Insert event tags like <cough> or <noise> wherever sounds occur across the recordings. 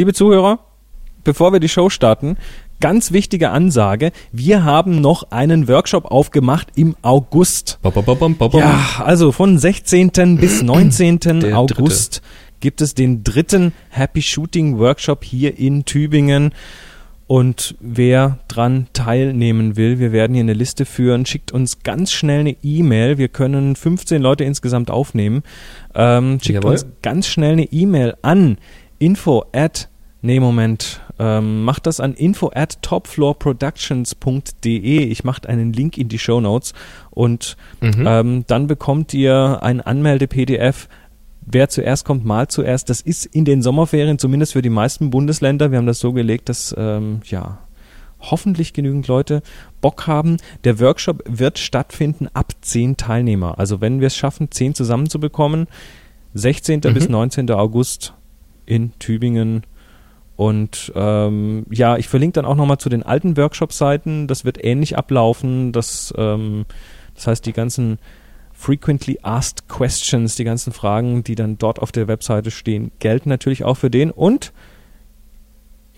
Liebe Zuhörer, bevor wir die Show starten, ganz wichtige Ansage. Wir haben noch einen Workshop aufgemacht im August. Bom, bom, bom. Ja, also von 16. bis <clears throat> 19. Der August gibt es den dritten Happy Shooting Workshop hier in Tübingen. Und wer dran teilnehmen will, wir werden hier eine Liste führen, schickt uns ganz schnell eine E-Mail. Wir können 15 Leute insgesamt aufnehmen. Ähm, schickt Jawohl. uns ganz schnell eine E-Mail an info at Nee, Moment. Ähm, macht das an info at topfloorproductions.de. Ich mache einen Link in die Show Notes und Mhm. ähm, dann bekommt ihr ein Anmelde-PDF. Wer zuerst kommt, mal zuerst. Das ist in den Sommerferien, zumindest für die meisten Bundesländer. Wir haben das so gelegt, dass ähm, ja hoffentlich genügend Leute Bock haben. Der Workshop wird stattfinden ab 10 Teilnehmer. Also wenn wir es schaffen, 10 zusammenzubekommen, 16. Mhm. bis 19. August in Tübingen. Und ähm, ja, ich verlinke dann auch nochmal zu den alten Workshop-Seiten. Das wird ähnlich ablaufen. Das, ähm, das heißt, die ganzen frequently asked questions, die ganzen Fragen, die dann dort auf der Webseite stehen, gelten natürlich auch für den. Und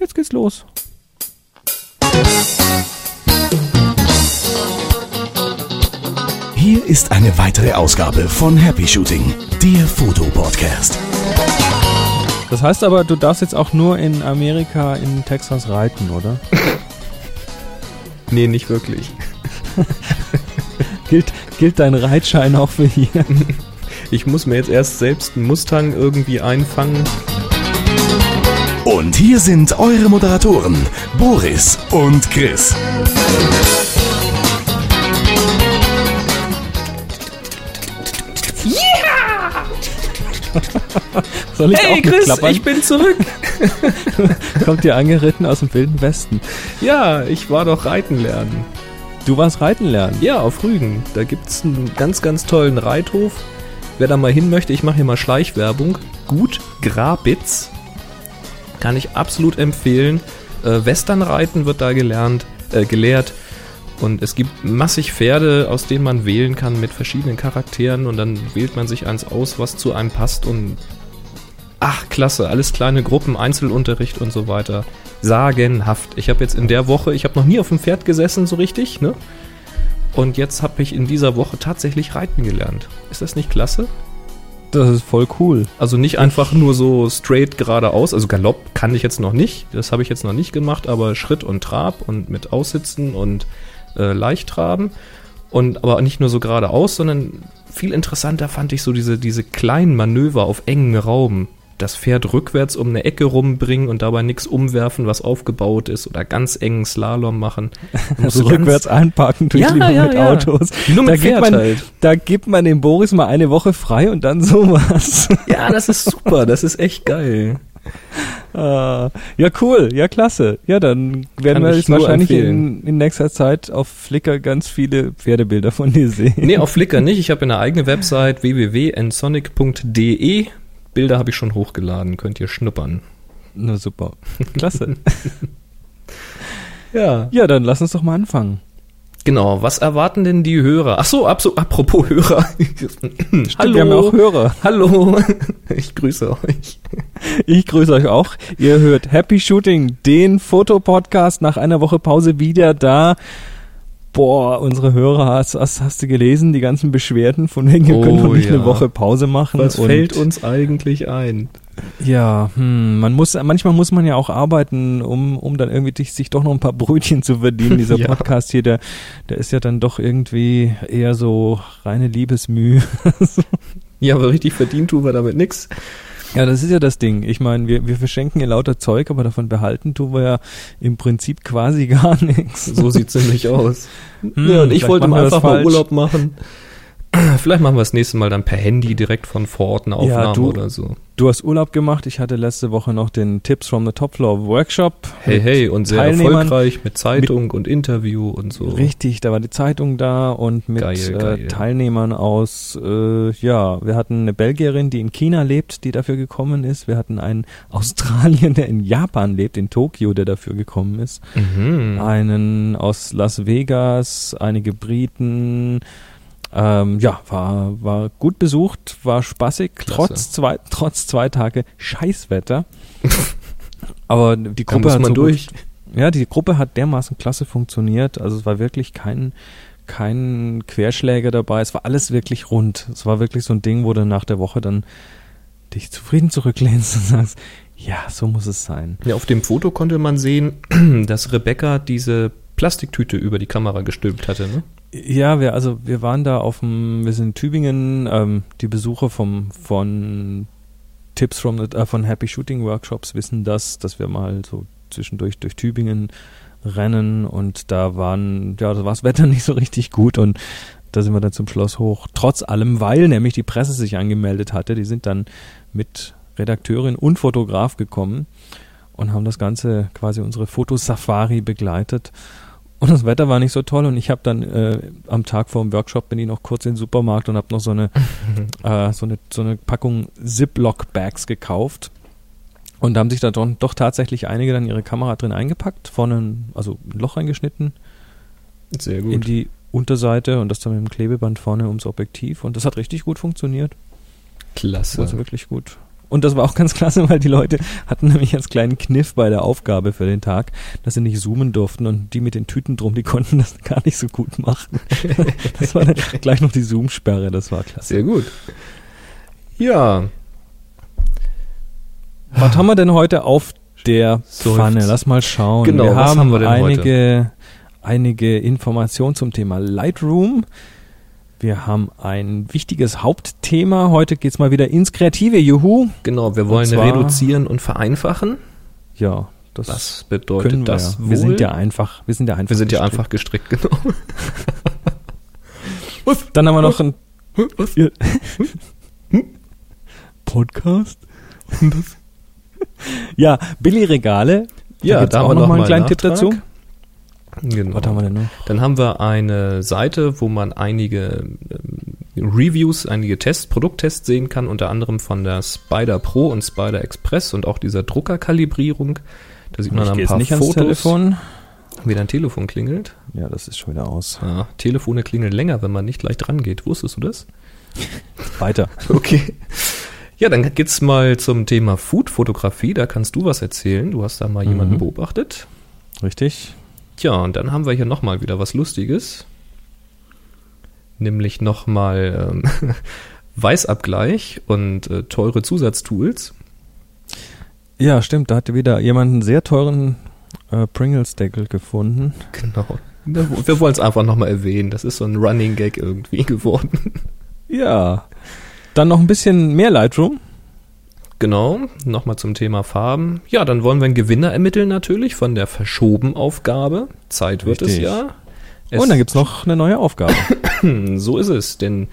jetzt geht's los. Hier ist eine weitere Ausgabe von Happy Shooting, der Fotopodcast. Das heißt aber, du darfst jetzt auch nur in Amerika, in Texas reiten, oder? <laughs> Nee, nicht wirklich. <laughs> gilt, gilt dein Reitschein auch für hier? <laughs> Ich muss mir jetzt erst selbst einen Mustang irgendwie einfangen. Und hier sind eure Moderatoren, Boris und Chris. Soll ich auch Hey Chris, mitklappern? ich bin zurück. <laughs> Kommt dir angeritten aus dem wilden Westen. ja, ich war doch reiten lernen. Du warst reiten lernen. Ja, auf Rügen. Da gibt's einen ganz, ganz tollen Reithof. Wer da mal hin möchte, ich mache hier mal Schleichwerbung. Gut Grabitz. Kann ich absolut empfehlen. Äh, Westernreiten wird da gelernt, äh, gelehrt. Und es gibt massig Pferde, aus denen man wählen kann mit verschiedenen Charakteren. Und dann wählt man sich eins aus, was zu einem passt. Und ach, klasse. Alles kleine Gruppen, Einzelunterricht und so weiter. Sagenhaft. Ich habe jetzt in der Woche, ich habe noch nie auf dem Pferd gesessen so richtig, ne? Und jetzt habe ich in dieser Woche tatsächlich reiten gelernt. Ist das nicht klasse? Das ist voll cool. Also nicht einfach nur so straight geradeaus. Also Galopp kann ich jetzt noch nicht. Das habe ich jetzt noch nicht gemacht, aber Schritt und Trab und mit Aussitzen und äh, Leichttraben. Und aber nicht nur so geradeaus, sondern viel interessanter fand ich so diese, diese kleinen Manöver auf engen Raum. Das Pferd rückwärts um eine Ecke rumbringen und dabei nichts umwerfen, was aufgebaut ist, oder ganz engen Slalom machen. <laughs> Also rückwärts einparken durch Ja, ja, mit ja. Autos. Nur mit da, gibt Pferd man, halt. da gibt man dem Boris mal eine Woche frei und dann sowas. Ja, das ist super, das ist echt geil. Ah, <laughs> ja, cool. Ja, klasse. Ja, dann werden Kann wir wahrscheinlich in, in nächster Zeit auf Flickr ganz viele Pferdebilder von dir sehen. Nee, auf Flickr nicht. Ich habe eine eigene Website www.nsonic.de. Bilder habe ich schon hochgeladen, könnt ihr schnuppern. Na super. Klasse. <laughs> Ja. ja, dann lass uns doch mal anfangen. Genau, was erwarten denn die Hörer? Ach so, apropos Hörer. <laughs> Stimmt, Wir haben auch Hörer. Hallo. <laughs> Ich grüße euch. Ich grüße euch auch. Ihr hört Happy Shooting, den Fotopodcast nach einer Woche Pause wieder da. Boah, unsere Hörer, hast, hast, hast du gelesen, die ganzen Beschwerden von wegen, wir können Oh, doch nicht ja. eine Woche Pause machen. Was fällt uns eigentlich ein? Ja, hm, man muss, manchmal muss man ja auch arbeiten, um, um dann irgendwie sich doch noch ein paar Brötchen zu verdienen. Dieser <laughs> Ja. Podcast hier, der, der ist ja dann doch irgendwie eher so reine Liebesmüh. <laughs> Ja, aber richtig verdient tun wir damit nix. Ja, das ist ja das Ding. Ich meine, wir, wir verschenken ja lauter Zeug, aber davon behalten tun wir ja im Prinzip quasi <laughs> gar nichts. So sieht's nämlich aus. Hm, ja, und ich wollte mal einfach mal. Urlaub machen. <clears throat> Vielleicht machen wir das nächste Mal dann per Handy direkt von vor Ort eine Aufnahme du- oder so. Du hast Urlaub gemacht. Ich hatte letzte Woche noch den Tips from the Top Floor Workshop. Hey, mit hey, und sehr erfolgreich mit Zeitung und Interview und so. Richtig, da war die Zeitung da und mit Geil, äh, geil. Teilnehmern aus, äh, ja, wir hatten eine Belgierin, die in China lebt, die dafür gekommen ist. Wir hatten einen <laughs> Australier, der in Japan lebt, in Tokio, der dafür gekommen ist. Mhm. Einen aus Las Vegas, einige Briten. Ähm, ja, war, war gut besucht, war spaßig, Klasse. trotz zwei, trotz zwei Tage Scheißwetter. <laughs> Aber die Gruppe hat man so durch. Gut, ja, die Gruppe hat dermaßen klasse funktioniert. Also es war wirklich kein, kein Querschläger dabei. Es war alles wirklich rund. Es war wirklich so ein Ding, wo du nach der Woche dann dich zufrieden zurücklehnst und sagst, ja, so muss es sein. Ja, auf dem Foto konnte man sehen, <clears throat> dass Rebecca diese Plastiktüte über die Kamera gestülpt hatte, ne? Ja, wir, also wir waren da auf dem, wir sind in Tübingen, ähm, die Besucher vom, von Tipps from the, äh, von Happy Shooting Workshops wissen das, dass wir mal so zwischendurch durch Tübingen rennen und da waren, ja, da war das Wetter <laughs> nicht so richtig gut und da sind wir dann zum Schloss hoch. Trotz allem, weil nämlich die Presse sich angemeldet hatte, die sind dann mit Redakteurin und Fotograf gekommen und haben das Ganze quasi unsere Fotosafari begleitet. Und das Wetter war nicht so toll und ich habe dann äh, am Tag vor dem Workshop bin ich noch kurz in den Supermarkt und habe noch so eine, <laughs> äh, so eine so eine Packung Ziploc-Bags gekauft. Und da haben sich da doch, doch tatsächlich einige dann ihre Kamera drin eingepackt, vorne ein, also ein Loch reingeschnitten Sehr in die Unterseite und das dann mit dem Klebeband vorne ums Objektiv und das hat richtig gut funktioniert. Klasse. Also wirklich gut. Und das war auch ganz klasse, weil die Leute hatten nämlich als kleinen Kniff bei der Aufgabe für den Tag, dass sie nicht zoomen durften und die mit den Tüten drum, die konnten das <laughs> gar nicht so gut machen. <laughs> Das war dann gleich noch die Zoom-Sperre, das war klasse. Sehr gut. Ja, Was haben wir denn heute auf der Seufzt. Pfanne? Lass mal schauen. Genau, wir was haben, haben wir denn einige, einige Informationen zum Thema Lightroom. Wir haben ein wichtiges Hauptthema. Heute geht's mal wieder ins Kreative. Juhu. genau. Wir wollen zwar- reduzieren und vereinfachen. Ja, das Was bedeutet wir das ja. wohl? Wir sind ja einfach. Wir sind ja einfach. Wir sind ja gestrickt. einfach gestrickt, genau. <laughs> Dann haben wir noch ein <laughs> Was? Ja. Podcast. ja, Billy-Regale. Ja, gibt's da haben auch wir noch mal einen kleinen Tipp Nachtrag. dazu. Genau. Was haben wir denn noch? Dann haben wir eine Seite, wo man einige ähm, Reviews, einige Tests, Produkttests sehen kann, unter anderem von der Spider Pro und Spider Express und auch dieser Druckerkalibrierung. Da sieht man Ich ein paar nicht Fotos, Telefon. wie dein Telefon klingelt. Ja, das ist schon wieder aus. Ja, Telefone klingeln länger, wenn man nicht leicht rangeht. Wusstest du das? <laughs> Weiter. <laughs> Okay. Ja, dann geht's mal zum Thema Food-Fotografie. Da kannst du was erzählen. Du hast da mal jemanden Mhm. beobachtet. Richtig. Tja, und dann haben wir hier nochmal wieder was Lustiges. Nämlich nochmal ähm, <laughs> Weißabgleich und äh, teure Zusatztools. Ja, stimmt. Da hatte wieder jemand einen sehr teuren äh, Pringles-Deckel gefunden. Genau. Wir, wir wollen es einfach nochmal erwähnen. Das ist so ein Running Gag irgendwie <laughs> geworden. Ja. Dann noch ein bisschen mehr Lightroom. Genau, nochmal zum Thema Farben. Ja, dann wollen wir einen Gewinner ermitteln natürlich von der Verschoben-Aufgabe. Zeit wird Richtig. es ja. Es- Und dann gibt's noch eine neue Aufgabe. <clears throat> So ist es, denn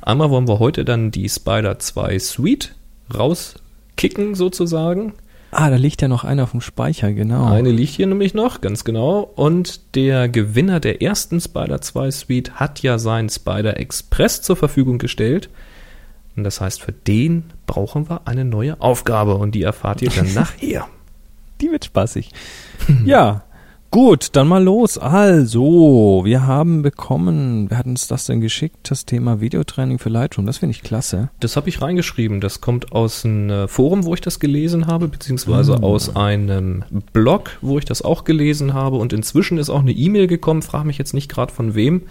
einmal wollen wir heute dann die Spider 2 Suite rauskicken sozusagen. ah, da liegt ja noch einer auf dem Speicher, genau. Eine liegt hier nämlich noch, ganz genau. Und der Gewinner der ersten Spider 2 Suite hat ja seinen Spider Express zur Verfügung gestellt. Und das heißt, für den brauchen wir eine neue Aufgabe und die erfahrt ihr dann nachher. <laughs> Die wird spaßig. <laughs> ja, gut, dann mal los. Also, wir haben bekommen, wer hat uns das denn geschickt? Das Thema Videotraining für Lightroom. Das finde ich klasse. Das habe ich reingeschrieben. Das kommt aus einem äh, Forum, wo ich das gelesen habe, beziehungsweise aus einem Blog, wo ich das auch gelesen habe. Und inzwischen ist auch eine E-Mail gekommen, frage mich jetzt nicht gerade von wem.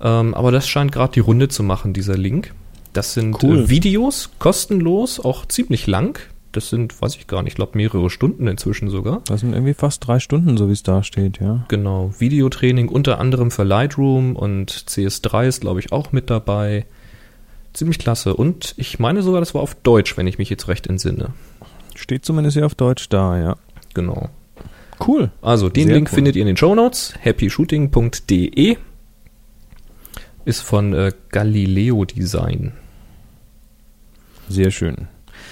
Ähm, aber das scheint gerade die Runde zu machen, dieser Link. Das sind Cool. äh, Videos, kostenlos, auch ziemlich lang. Das sind, weiß ich gar nicht, ich glaube mehrere Stunden inzwischen sogar. Das sind irgendwie fast drei Stunden, so wie es da steht, ja. Genau, Videotraining unter anderem für Lightroom und CS3 ist, glaube ich, auch mit dabei. Ziemlich klasse. Und ich meine sogar, das war auf Deutsch, wenn ich mich jetzt recht entsinne. Steht zumindest hier auf Deutsch da, ja. Genau. Cool. Also den Sehr Link cool. findet ihr in den Show Notes. happyshooting.de ist von äh, Galileo Design. Sehr schön.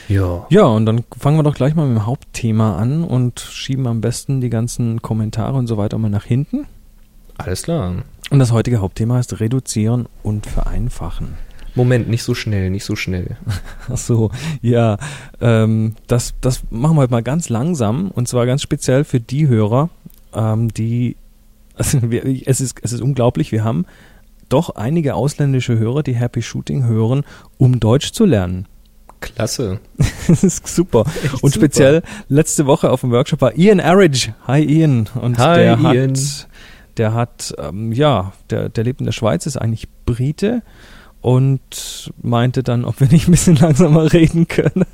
Ja. Ja, und dann fangen wir doch gleich mal mit dem Hauptthema an und schieben am besten die ganzen Kommentare und so weiter mal nach hinten. Alles klar. Und das heutige Hauptthema ist Reduzieren und Vereinfachen. Moment, nicht so schnell, nicht so schnell. <laughs> Ach so, ja, ähm, das, das machen wir heute mal ganz langsam und zwar ganz speziell für die Hörer, ähm, die, <laughs> also wir, es, ist, es ist unglaublich, wir haben doch einige ausländische Hörer, die Happy Shooting hören, um Deutsch zu lernen. Klasse. <laughs> das ist super. Echt und super. speziell letzte Woche auf dem Workshop war Ian Arridge. Hi Ian. Und Hi, der Ian. hat, der hat, ähm, ja, der, der lebt in der Schweiz, ist eigentlich Brite und meinte dann, ob wir nicht ein bisschen <laughs> langsamer reden können.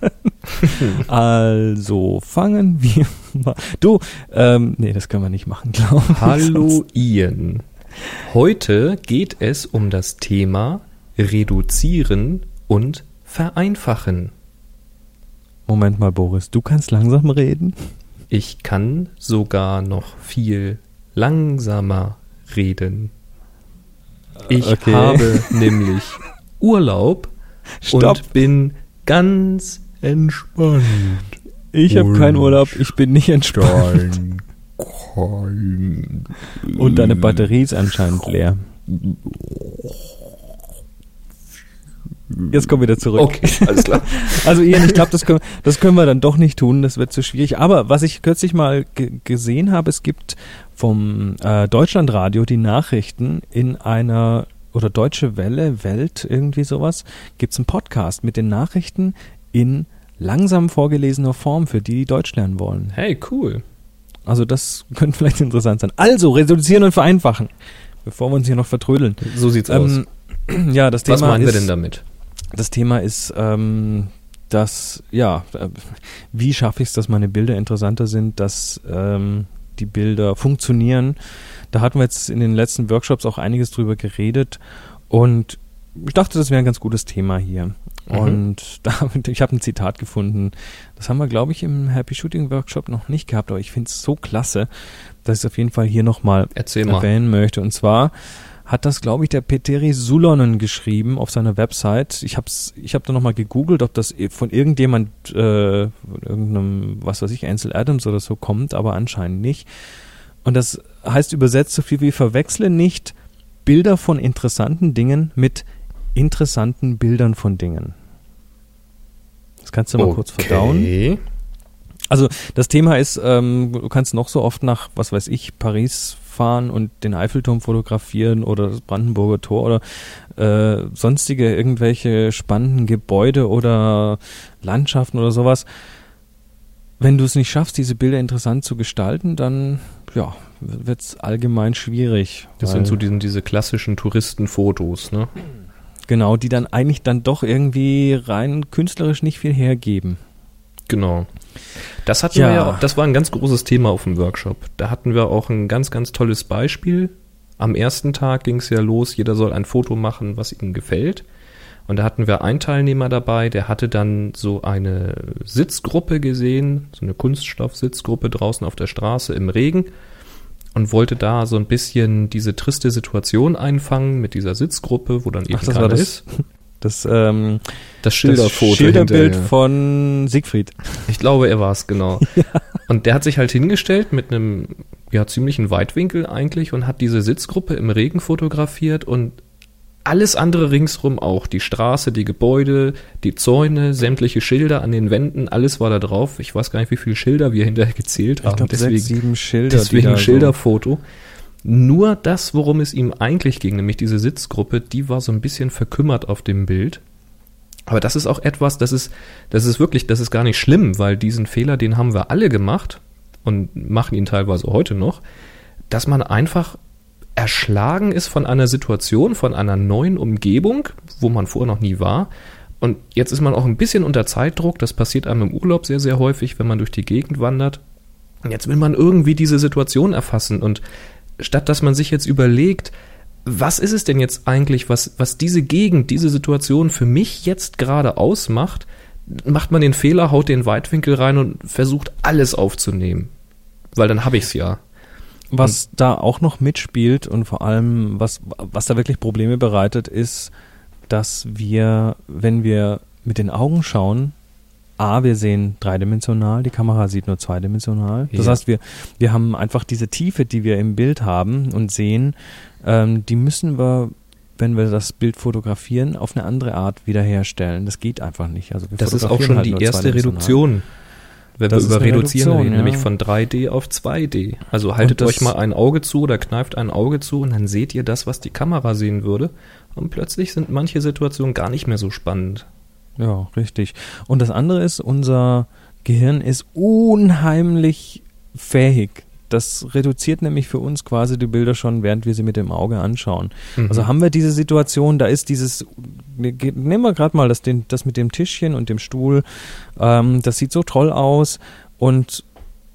<laughs> also fangen wir mal. Du, ähm, nee, das können wir nicht machen, glaube ich. Hallo Ian. Heute geht es um das Thema Reduzieren und Vereinfachen. Moment mal, Boris, du kannst langsam reden? Ich kann sogar noch viel langsamer reden. Ich Okay. habe <laughs> nämlich Urlaub Stopp. und bin ganz entspannt. Ich habe keinen Urlaub, ich bin nicht entspannt. Und deine Batterie ist anscheinend leer. Jetzt komm wieder zurück. Okay, alles klar. <laughs> Also Ian, ich glaube, das können, das können wir dann doch nicht tun, das wird zu schwierig. Aber was ich kürzlich mal ge gesehen habe, es gibt vom äh, Deutschlandradio die Nachrichten in einer oder Deutsche Welle, Welt, irgendwie sowas, gibt's einen Podcast mit den Nachrichten in langsam vorgelesener Form für die, die Deutsch lernen wollen. Hey, cool. Also das <laughs> könnte vielleicht interessant sein. Also, reduzieren und vereinfachen, bevor wir uns hier noch vertrödeln. So sieht's aus. Ähm, <clears throat> ja, das Thema Was meinen wir denn damit? Das Thema ist, ähm, dass, ja, äh, wie schaffe ich es, dass meine Bilder interessanter sind, dass ähm, die Bilder funktionieren. Da hatten wir jetzt in den letzten Workshops auch einiges drüber geredet und ich dachte, das wäre ein ganz gutes Thema hier. Mhm. Und <laughs> da, ich habe ein Zitat gefunden, das haben wir, glaube ich, im Happy Shooting Workshop noch nicht gehabt, aber ich finde es so klasse, dass ich es auf jeden Fall hier nochmal erwähnen möchte. Und zwar hat das, glaube ich, der Peteri Sulonen geschrieben auf seiner Website. Ich habe ich hab da nochmal gegoogelt, ob das von irgendjemand, äh, von irgendeinem, was weiß ich, Ansel Adams oder so kommt, aber anscheinend nicht. Und das heißt übersetzt so viel wie verwechsle nicht Bilder von interessanten Dingen mit interessanten Bildern von Dingen. Das kannst du mal kurz verdauen. Okay. Also das Thema ist, ähm, du kannst noch so oft nach, was weiß ich, Paris fahren und den Eiffelturm fotografieren oder das Brandenburger Tor oder äh, sonstige irgendwelche spannenden Gebäude oder Landschaften oder sowas. Wenn du es nicht schaffst, diese Bilder interessant zu gestalten, dann ja, wird es allgemein schwierig. Das sind so diesen, diese klassischen Touristenfotos, ne? genau, die dann eigentlich dann doch irgendwie rein künstlerisch nicht viel hergeben. Genau. Das hatten Ja. wir ja, das war ein ganz großes Thema auf dem Workshop. Da hatten wir auch ein ganz, ganz tolles Beispiel. Am ersten Tag ging es ja los, jeder soll ein Foto machen, was ihm gefällt. Und da hatten wir einen Teilnehmer dabei, der hatte dann so eine Sitzgruppe gesehen, so eine Kunststoff-Sitzgruppe draußen auf der Straße im Regen und wollte da so ein bisschen diese triste Situation einfangen mit dieser Sitzgruppe, wo dann eben Ach, das keiner das, ist. <laughs> das, ähm, Das Schilderfoto. das Schilderbild hinterher. von Siegfried. Ich glaube, er war es, genau. <laughs> Und der hat sich halt hingestellt mit einem ja, ziemlichen Weitwinkel eigentlich und hat diese Sitzgruppe im Regen fotografiert und alles andere ringsrum auch. Die Straße, die Gebäude, die Zäune, sämtliche Schilder an den Wänden, alles war da drauf. Ich weiß gar nicht, wie viele Schilder wir hinterher gezählt Ich haben. glaube, sechs, sieben Schilder. Deswegen da so- Schilderfoto. Nur das, worum es ihm eigentlich ging, nämlich diese Sitzgruppe, die war so ein bisschen verkümmert auf dem Bild. Aber das ist auch etwas, das ist, das ist wirklich, das ist gar nicht schlimm, weil diesen Fehler, den haben wir alle gemacht und machen ihn teilweise heute noch, dass man einfach erschlagen ist von einer Situation, von einer neuen Umgebung, wo man vorher noch nie war. Und jetzt ist man auch ein bisschen unter Zeitdruck. Das passiert einem im Urlaub sehr, sehr häufig, wenn man durch die Gegend wandert. Und jetzt will man irgendwie diese Situation erfassen. Und statt dass man sich jetzt überlegt, was ist es denn jetzt eigentlich, was, was diese Gegend, diese Situation für mich jetzt gerade ausmacht, macht man den Fehler, haut den Weitwinkel rein und versucht alles aufzunehmen. Weil dann habe ich es ja. Was da auch noch mitspielt und vor allem, was, was da wirklich Probleme bereitet, ist, dass wir, wenn wir mit den Augen schauen, A, wir sehen dreidimensional, die Kamera sieht nur zweidimensional. Das Ja. heißt, wir, wir haben einfach diese Tiefe, die wir im Bild haben und sehen, ähm, die müssen wir, wenn wir das Bild fotografieren, auf eine andere Art wiederherstellen. Das geht einfach nicht. Also wir Das ist auch schon halt die erste. Reduktion. Wenn Das wir über Reduzieren Reduktion, reden, ja. nämlich von 3D auf 2D. Also haltet euch mal ein Auge zu oder kneift ein Auge zu und dann seht ihr das, was die Kamera sehen würde. Und plötzlich sind manche Situationen gar nicht mehr so spannend. Ja, richtig. Und das andere ist, unser Gehirn ist unheimlich fähig. Das reduziert nämlich für uns quasi die Bilder schon, während wir sie mit dem Auge anschauen. Mhm. Also haben wir diese Situation, da ist dieses, nehmen wir gerade mal das, den, das mit dem Tischchen und dem Stuhl, ähm, das sieht so toll aus und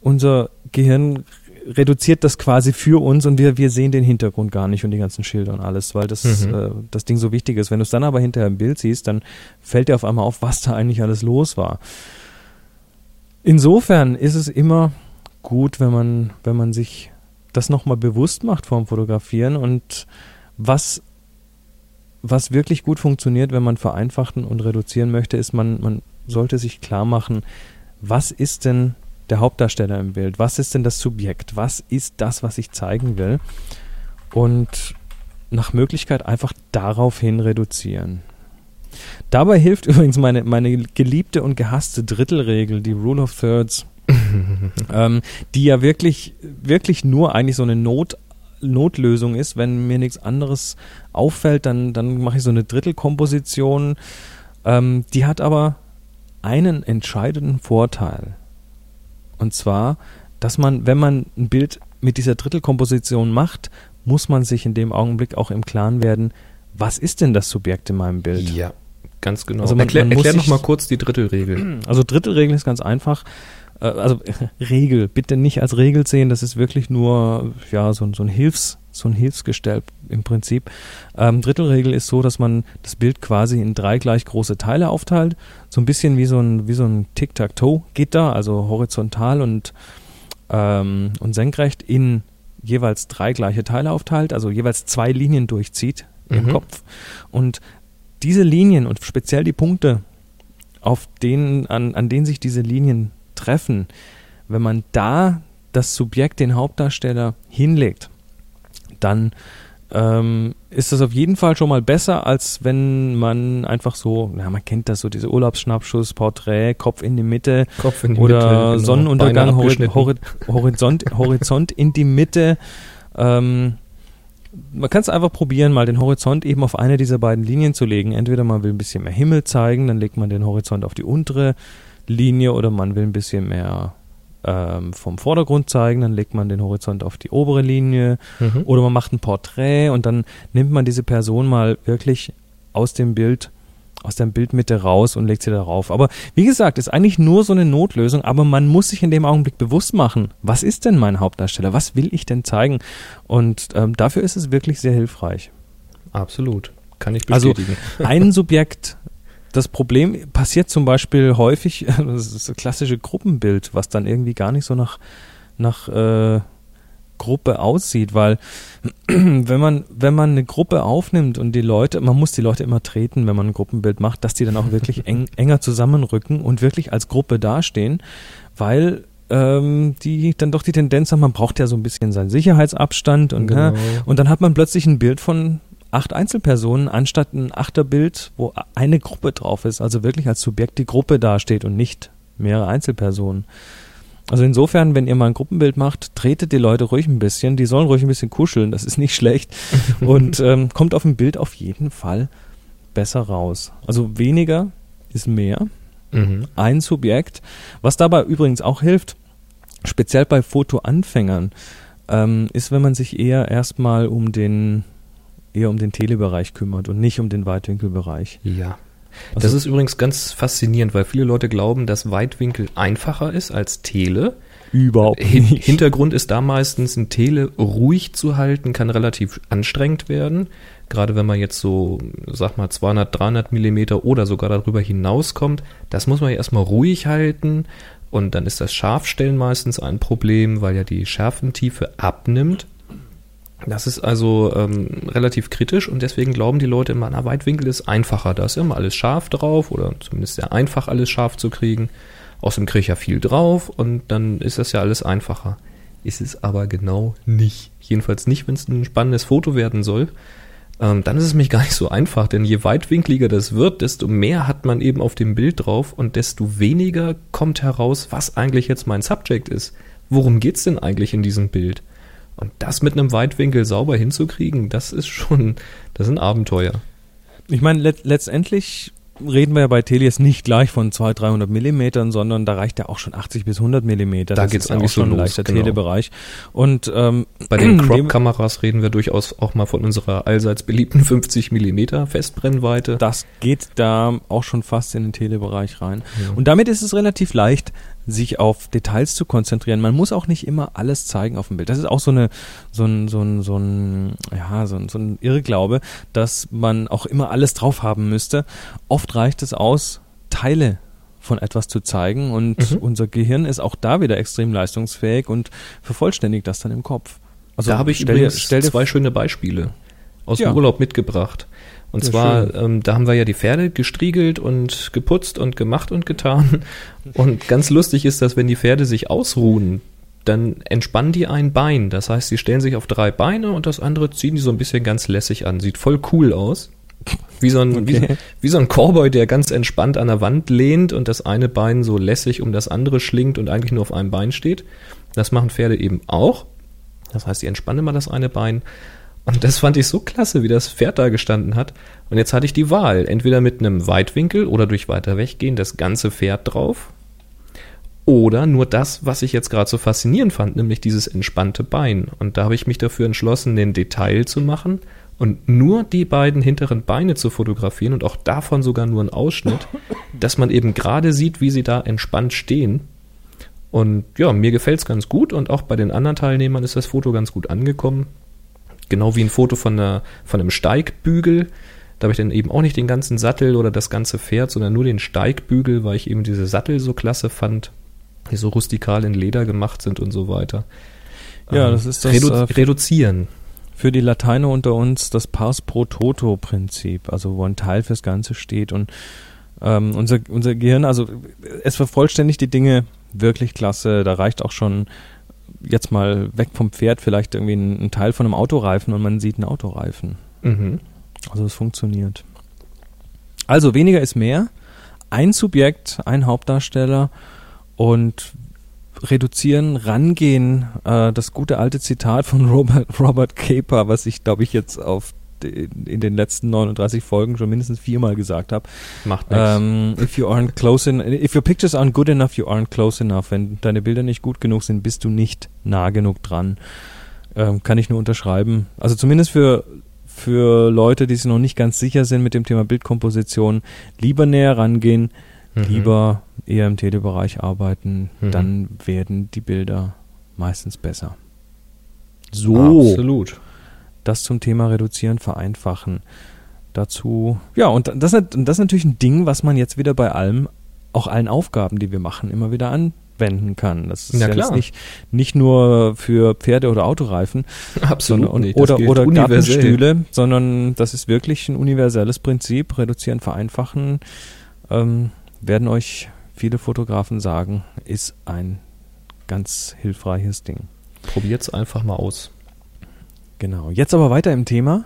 unser Gehirn reduziert das quasi für uns und wir, wir sehen den Hintergrund gar nicht und die ganzen Schilder und alles, weil das, Mhm. äh, das Ding so wichtig ist. Wenn du es dann aber hinterher im Bild siehst, dann fällt dir auf einmal auf, was da eigentlich alles los war. Insofern ist es immer gut, wenn man, wenn man sich das nochmal bewusst macht vorm Fotografieren und was, was wirklich gut funktioniert, wenn man vereinfachen und reduzieren möchte, ist, man, man sollte sich klar machen, was ist denn der Hauptdarsteller im Bild? Was ist denn das Subjekt? Was ist das, was ich zeigen will? Und nach Möglichkeit einfach daraufhin reduzieren. Dabei hilft <laughs> übrigens meine, meine geliebte und gehasste Drittelregel, die Rule of Thirds, <laughs> ähm, die ja wirklich, wirklich nur eigentlich so eine Not, Notlösung ist. Wenn mir nichts anderes auffällt, dann, dann mache ich so eine Drittelkomposition. Ähm, die hat aber einen entscheidenden Vorteil. Und zwar, dass man, wenn man ein Bild mit dieser Drittelkomposition macht, muss man sich in dem Augenblick auch im Klaren werden, was ist denn das Subjekt in meinem Bild? Ja, ganz genau. Also man- erklär man erklär noch mal kurz die Drittelregel. <clears throat> Also Drittelregel ist ganz einfach. Äh, Also <laughs> Regel, bitte nicht als Regel sehen, das ist wirklich nur ja so, ein- so ein Hilfs, so ein Hilfsgestell im Prinzip. Ähm, Drittelregel ist so, dass man das Bild quasi in drei gleich große Teile aufteilt. So ein bisschen wie so ein, wie so ein Tic-Tac-Toe-Gitter, also horizontal und, ähm, und senkrecht in jeweils drei gleiche Teile aufteilt, also jeweils zwei Linien durchzieht im Mhm. Kopf. Und diese Linien und speziell die Punkte, auf denen, an, an denen sich diese Linien treffen, wenn man da das Subjekt, den Hauptdarsteller hinlegt, dann ähm, ist das auf jeden Fall schon mal besser, als wenn man einfach so, ja, man kennt das so, diese Urlaubsschnappschuss, Porträt, Kopf in die Mitte Kopf in die oder Mitte, genau. Sonnenuntergang, Horizont, Horizont in die Mitte. Ähm, man kann es einfach probieren, mal den Horizont eben auf eine dieser beiden Linien zu legen. Entweder man will ein bisschen mehr Himmel zeigen, dann legt man den Horizont auf die untere Linie oder man will ein bisschen mehr ähm, vom Vordergrund zeigen, dann legt man den Horizont auf die obere Linie Mhm. oder man macht ein Porträt und dann nimmt man diese Person mal wirklich aus dem Bild, aus der Bildmitte raus und legt sie darauf. Aber wie gesagt, ist eigentlich nur so eine Notlösung, aber man muss sich in dem Augenblick bewusst machen, was ist denn mein Hauptdarsteller? Was will ich denn zeigen? Und ähm, dafür ist es wirklich sehr hilfreich. Absolut. Kann ich Also- bestätigen. <laughs> Ein Subjekt, das Problem passiert zum Beispiel häufig, <laughs> das ist das klassische Gruppenbild, was dann irgendwie gar nicht so nach, nach äh, Gruppe aussieht, weil <clears throat> wenn man, wenn man eine Gruppe aufnimmt und die Leute, man muss die Leute immer treten, wenn man ein Gruppenbild macht, dass die dann auch wirklich <laughs> eng, enger zusammenrücken und wirklich als Gruppe dastehen, weil ähm, die dann doch die Tendenz haben, man braucht ja so ein bisschen seinen Sicherheitsabstand und, Genau. ne, und dann hat man plötzlich ein Bild von acht Einzelpersonen anstatt ein Achterbild, wo eine Gruppe drauf ist, also wirklich als Subjekt die Gruppe dasteht und nicht mehrere Einzelpersonen. Also insofern, wenn ihr mal ein Gruppenbild macht, tretet die Leute ruhig ein bisschen, die sollen ruhig ein bisschen kuscheln, das ist nicht schlecht <laughs> und ähm, kommt auf dem Bild auf jeden Fall besser raus. Also weniger ist mehr, Mhm. ein Subjekt, was dabei übrigens auch hilft, speziell bei Fotoanfängern, ähm, ist, wenn man sich eher erstmal um den eher um den Telebereich kümmert und nicht um den Weitwinkelbereich. Ja. Also- das ist übrigens ganz faszinierend, weil viele Leute glauben, dass Weitwinkel einfacher ist als Tele. Überhaupt Hin Hintergrund ist da meistens ein Tele ruhig zu halten, kann relativ anstrengend werden. Gerade wenn man jetzt so, sag mal, 200, 300 Millimeter oder sogar darüber hinauskommt, das muss man ja erstmal ruhig halten. Und dann ist das Scharfstellen meistens ein Problem, weil ja die Schärfentiefe abnimmt. Das ist also ähm, relativ kritisch und deswegen glauben die Leute immer, na, Weitwinkel ist einfacher. Da ist immer alles scharf drauf oder zumindest sehr einfach, alles scharf zu kriegen. Außerdem kriege ich ja viel drauf und dann ist das ja alles einfacher. Ist es aber genau nicht. Jedenfalls nicht, wenn es ein spannendes Foto werden soll. Ähm, dann ist es mich <laughs> gar nicht so einfach, denn je weitwinkliger das wird, desto mehr hat man eben auf dem Bild drauf und desto weniger kommt heraus, was eigentlich jetzt mein Subject ist. Worum geht's denn eigentlich in diesem Bild? Und das mit einem Weitwinkel sauber hinzukriegen, das ist schon, das ist ein Abenteuer. Ich meine, let letztendlich reden wir ja bei Telias nicht gleich von 200, 300 Millimetern, sondern da reicht ja auch schon 80 bis 100 Millimeter. Da ist ja eigentlich schon los, leichter genau. Telebereich. Und ähm, <clears throat> Bei den <clears throat> Crop-Kameras reden wir durchaus auch mal von unserer allseits beliebten 50 Millimeter Festbrennweite. das geht da auch schon fast in den Telebereich rein. Ja. Und damit ist es relativ leicht, sich auf Details zu konzentrieren. Man muss auch nicht immer alles zeigen auf dem Bild. Das ist auch so eine, so ein, so ein, so ein, ja, so ein, so ein Irrglaube, dass man auch immer alles drauf haben müsste. Oft reicht es aus, Teile von etwas zu zeigen und Mhm. unser Gehirn ist auch da wieder extrem leistungsfähig und vervollständigt das dann im Kopf. Also da habe ich stell übrigens stell dir zwei schöne Beispiele aus Ja. dem Urlaub mitgebracht. Und Ja, zwar, ähm, da haben wir ja die Pferde gestriegelt und geputzt und gemacht und getan. Und ganz lustig ist, dass wenn die Pferde sich ausruhen, dann entspannen die ein Bein. Das heißt, sie stellen sich auf drei Beine und das andere ziehen die so ein bisschen ganz lässig an. Sieht voll cool aus. Wie so ein, wie, so- Okay. wie so ein Cowboy, der ganz entspannt an der Wand lehnt und das eine Bein so lässig um das andere schlingt und eigentlich nur auf einem Bein steht. Das machen Pferde eben auch. Das heißt, die entspannen immer das eine Bein. Und das fand ich so klasse, wie das Pferd da gestanden hat. Und jetzt hatte ich die Wahl, entweder mit einem Weitwinkel oder durch weiter weggehen das ganze Pferd drauf. Oder nur das, was ich jetzt gerade so faszinierend fand, nämlich dieses entspannte Bein. Und da habe ich mich dafür entschlossen, den Detail zu machen und nur die beiden hinteren Beine zu fotografieren und auch davon sogar nur einen Ausschnitt, <laughs> dass man eben gerade sieht, wie sie da entspannt stehen. Und ja, mir gefällt's ganz gut und auch bei den anderen Teilnehmern ist das Foto ganz gut angekommen. Genau wie ein Foto von, einer, von einem Steigbügel. Da habe ich dann eben auch nicht den ganzen Sattel oder das ganze Pferd, sondern nur den Steigbügel, weil ich eben diese Sattel so klasse fand, die so rustikal in Leder gemacht sind und so weiter. Ja, Ähm, das ist das, Redu äh, Reduzieren. für die Lateiner unter uns das Pars pro Toto Prinzip, also wo ein Teil fürs Ganze steht und ähm, unser, unser Gehirn, also es vervollständigt die Dinge wirklich klasse, da reicht auch schon jetzt mal weg vom Pferd vielleicht irgendwie ein, ein Teil von einem Autoreifen und man sieht einen Autoreifen. Mhm. Also es funktioniert. Also weniger ist mehr. Ein Subjekt, ein Hauptdarsteller und reduzieren, rangehen. Äh, das gute alte Zitat von <laughs> Robert, Robert Caper, was ich glaube ich jetzt auf in den letzten 39 Folgen schon mindestens viermal gesagt habe. Macht nichts. Ähm, if you aren't close in, if your pictures aren't good enough, you aren't close enough. Wenn deine Bilder nicht gut genug sind, bist du nicht nah genug dran. Ähm, kann ich nur unterschreiben. Also zumindest für für Leute, die sich noch nicht ganz sicher sind mit dem Thema Bildkomposition, lieber näher rangehen, Mhm. lieber eher im Telebereich arbeiten, Mhm. dann werden die Bilder meistens besser. So, Absolut. Das zum Thema reduzieren, vereinfachen. Dazu, ja, und das, das ist natürlich ein Ding, was man jetzt wieder bei allem, auch allen Aufgaben, die wir machen, immer wieder anwenden kann. Das ist Ja, ja, nicht, nicht nur für Pferde oder Autoreifen, <laughs> Absolut sondern, nicht. Das oder, oder. Gartenstühle, sondern das ist wirklich ein universelles Prinzip. Reduzieren, vereinfachen, ähm, werden euch viele Fotografen sagen, ist ein ganz hilfreiches Ding. Probiert's einfach mal aus. Genau. Jetzt aber weiter im Thema.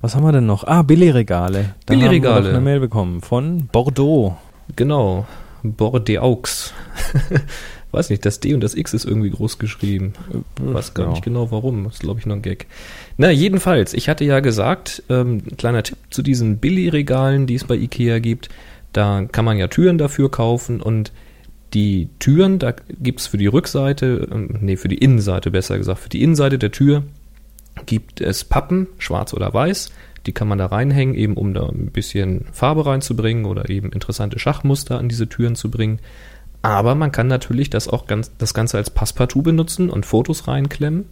Was haben wir denn noch? Ah, Billigregale. Da haben wir Billigregale. eine Mail bekommen von Bordeaux. Genau. Bordeaux. <laughs> Weiß nicht, das D und das X ist irgendwie groß geschrieben. Weiß gar Ja. nicht genau warum. Das ist, glaube ich, nur ein Gag. Na, jedenfalls, ich hatte ja gesagt, ähm, ein kleiner Tipp zu diesen Billigregalen, die es bei Ikea gibt. Da kann man ja Türen dafür kaufen und die Türen, da gibt's für die Rückseite, ähm, nee, für die Innenseite besser gesagt, für die Innenseite der Tür gibt es Pappen, schwarz oder weiß. Die kann man da reinhängen, eben um da ein bisschen Farbe reinzubringen oder eben interessante Schachmuster an diese Türen zu bringen. Aber man kann natürlich das auch ganz, das Ganze als Passepartout benutzen und Fotos reinklemmen.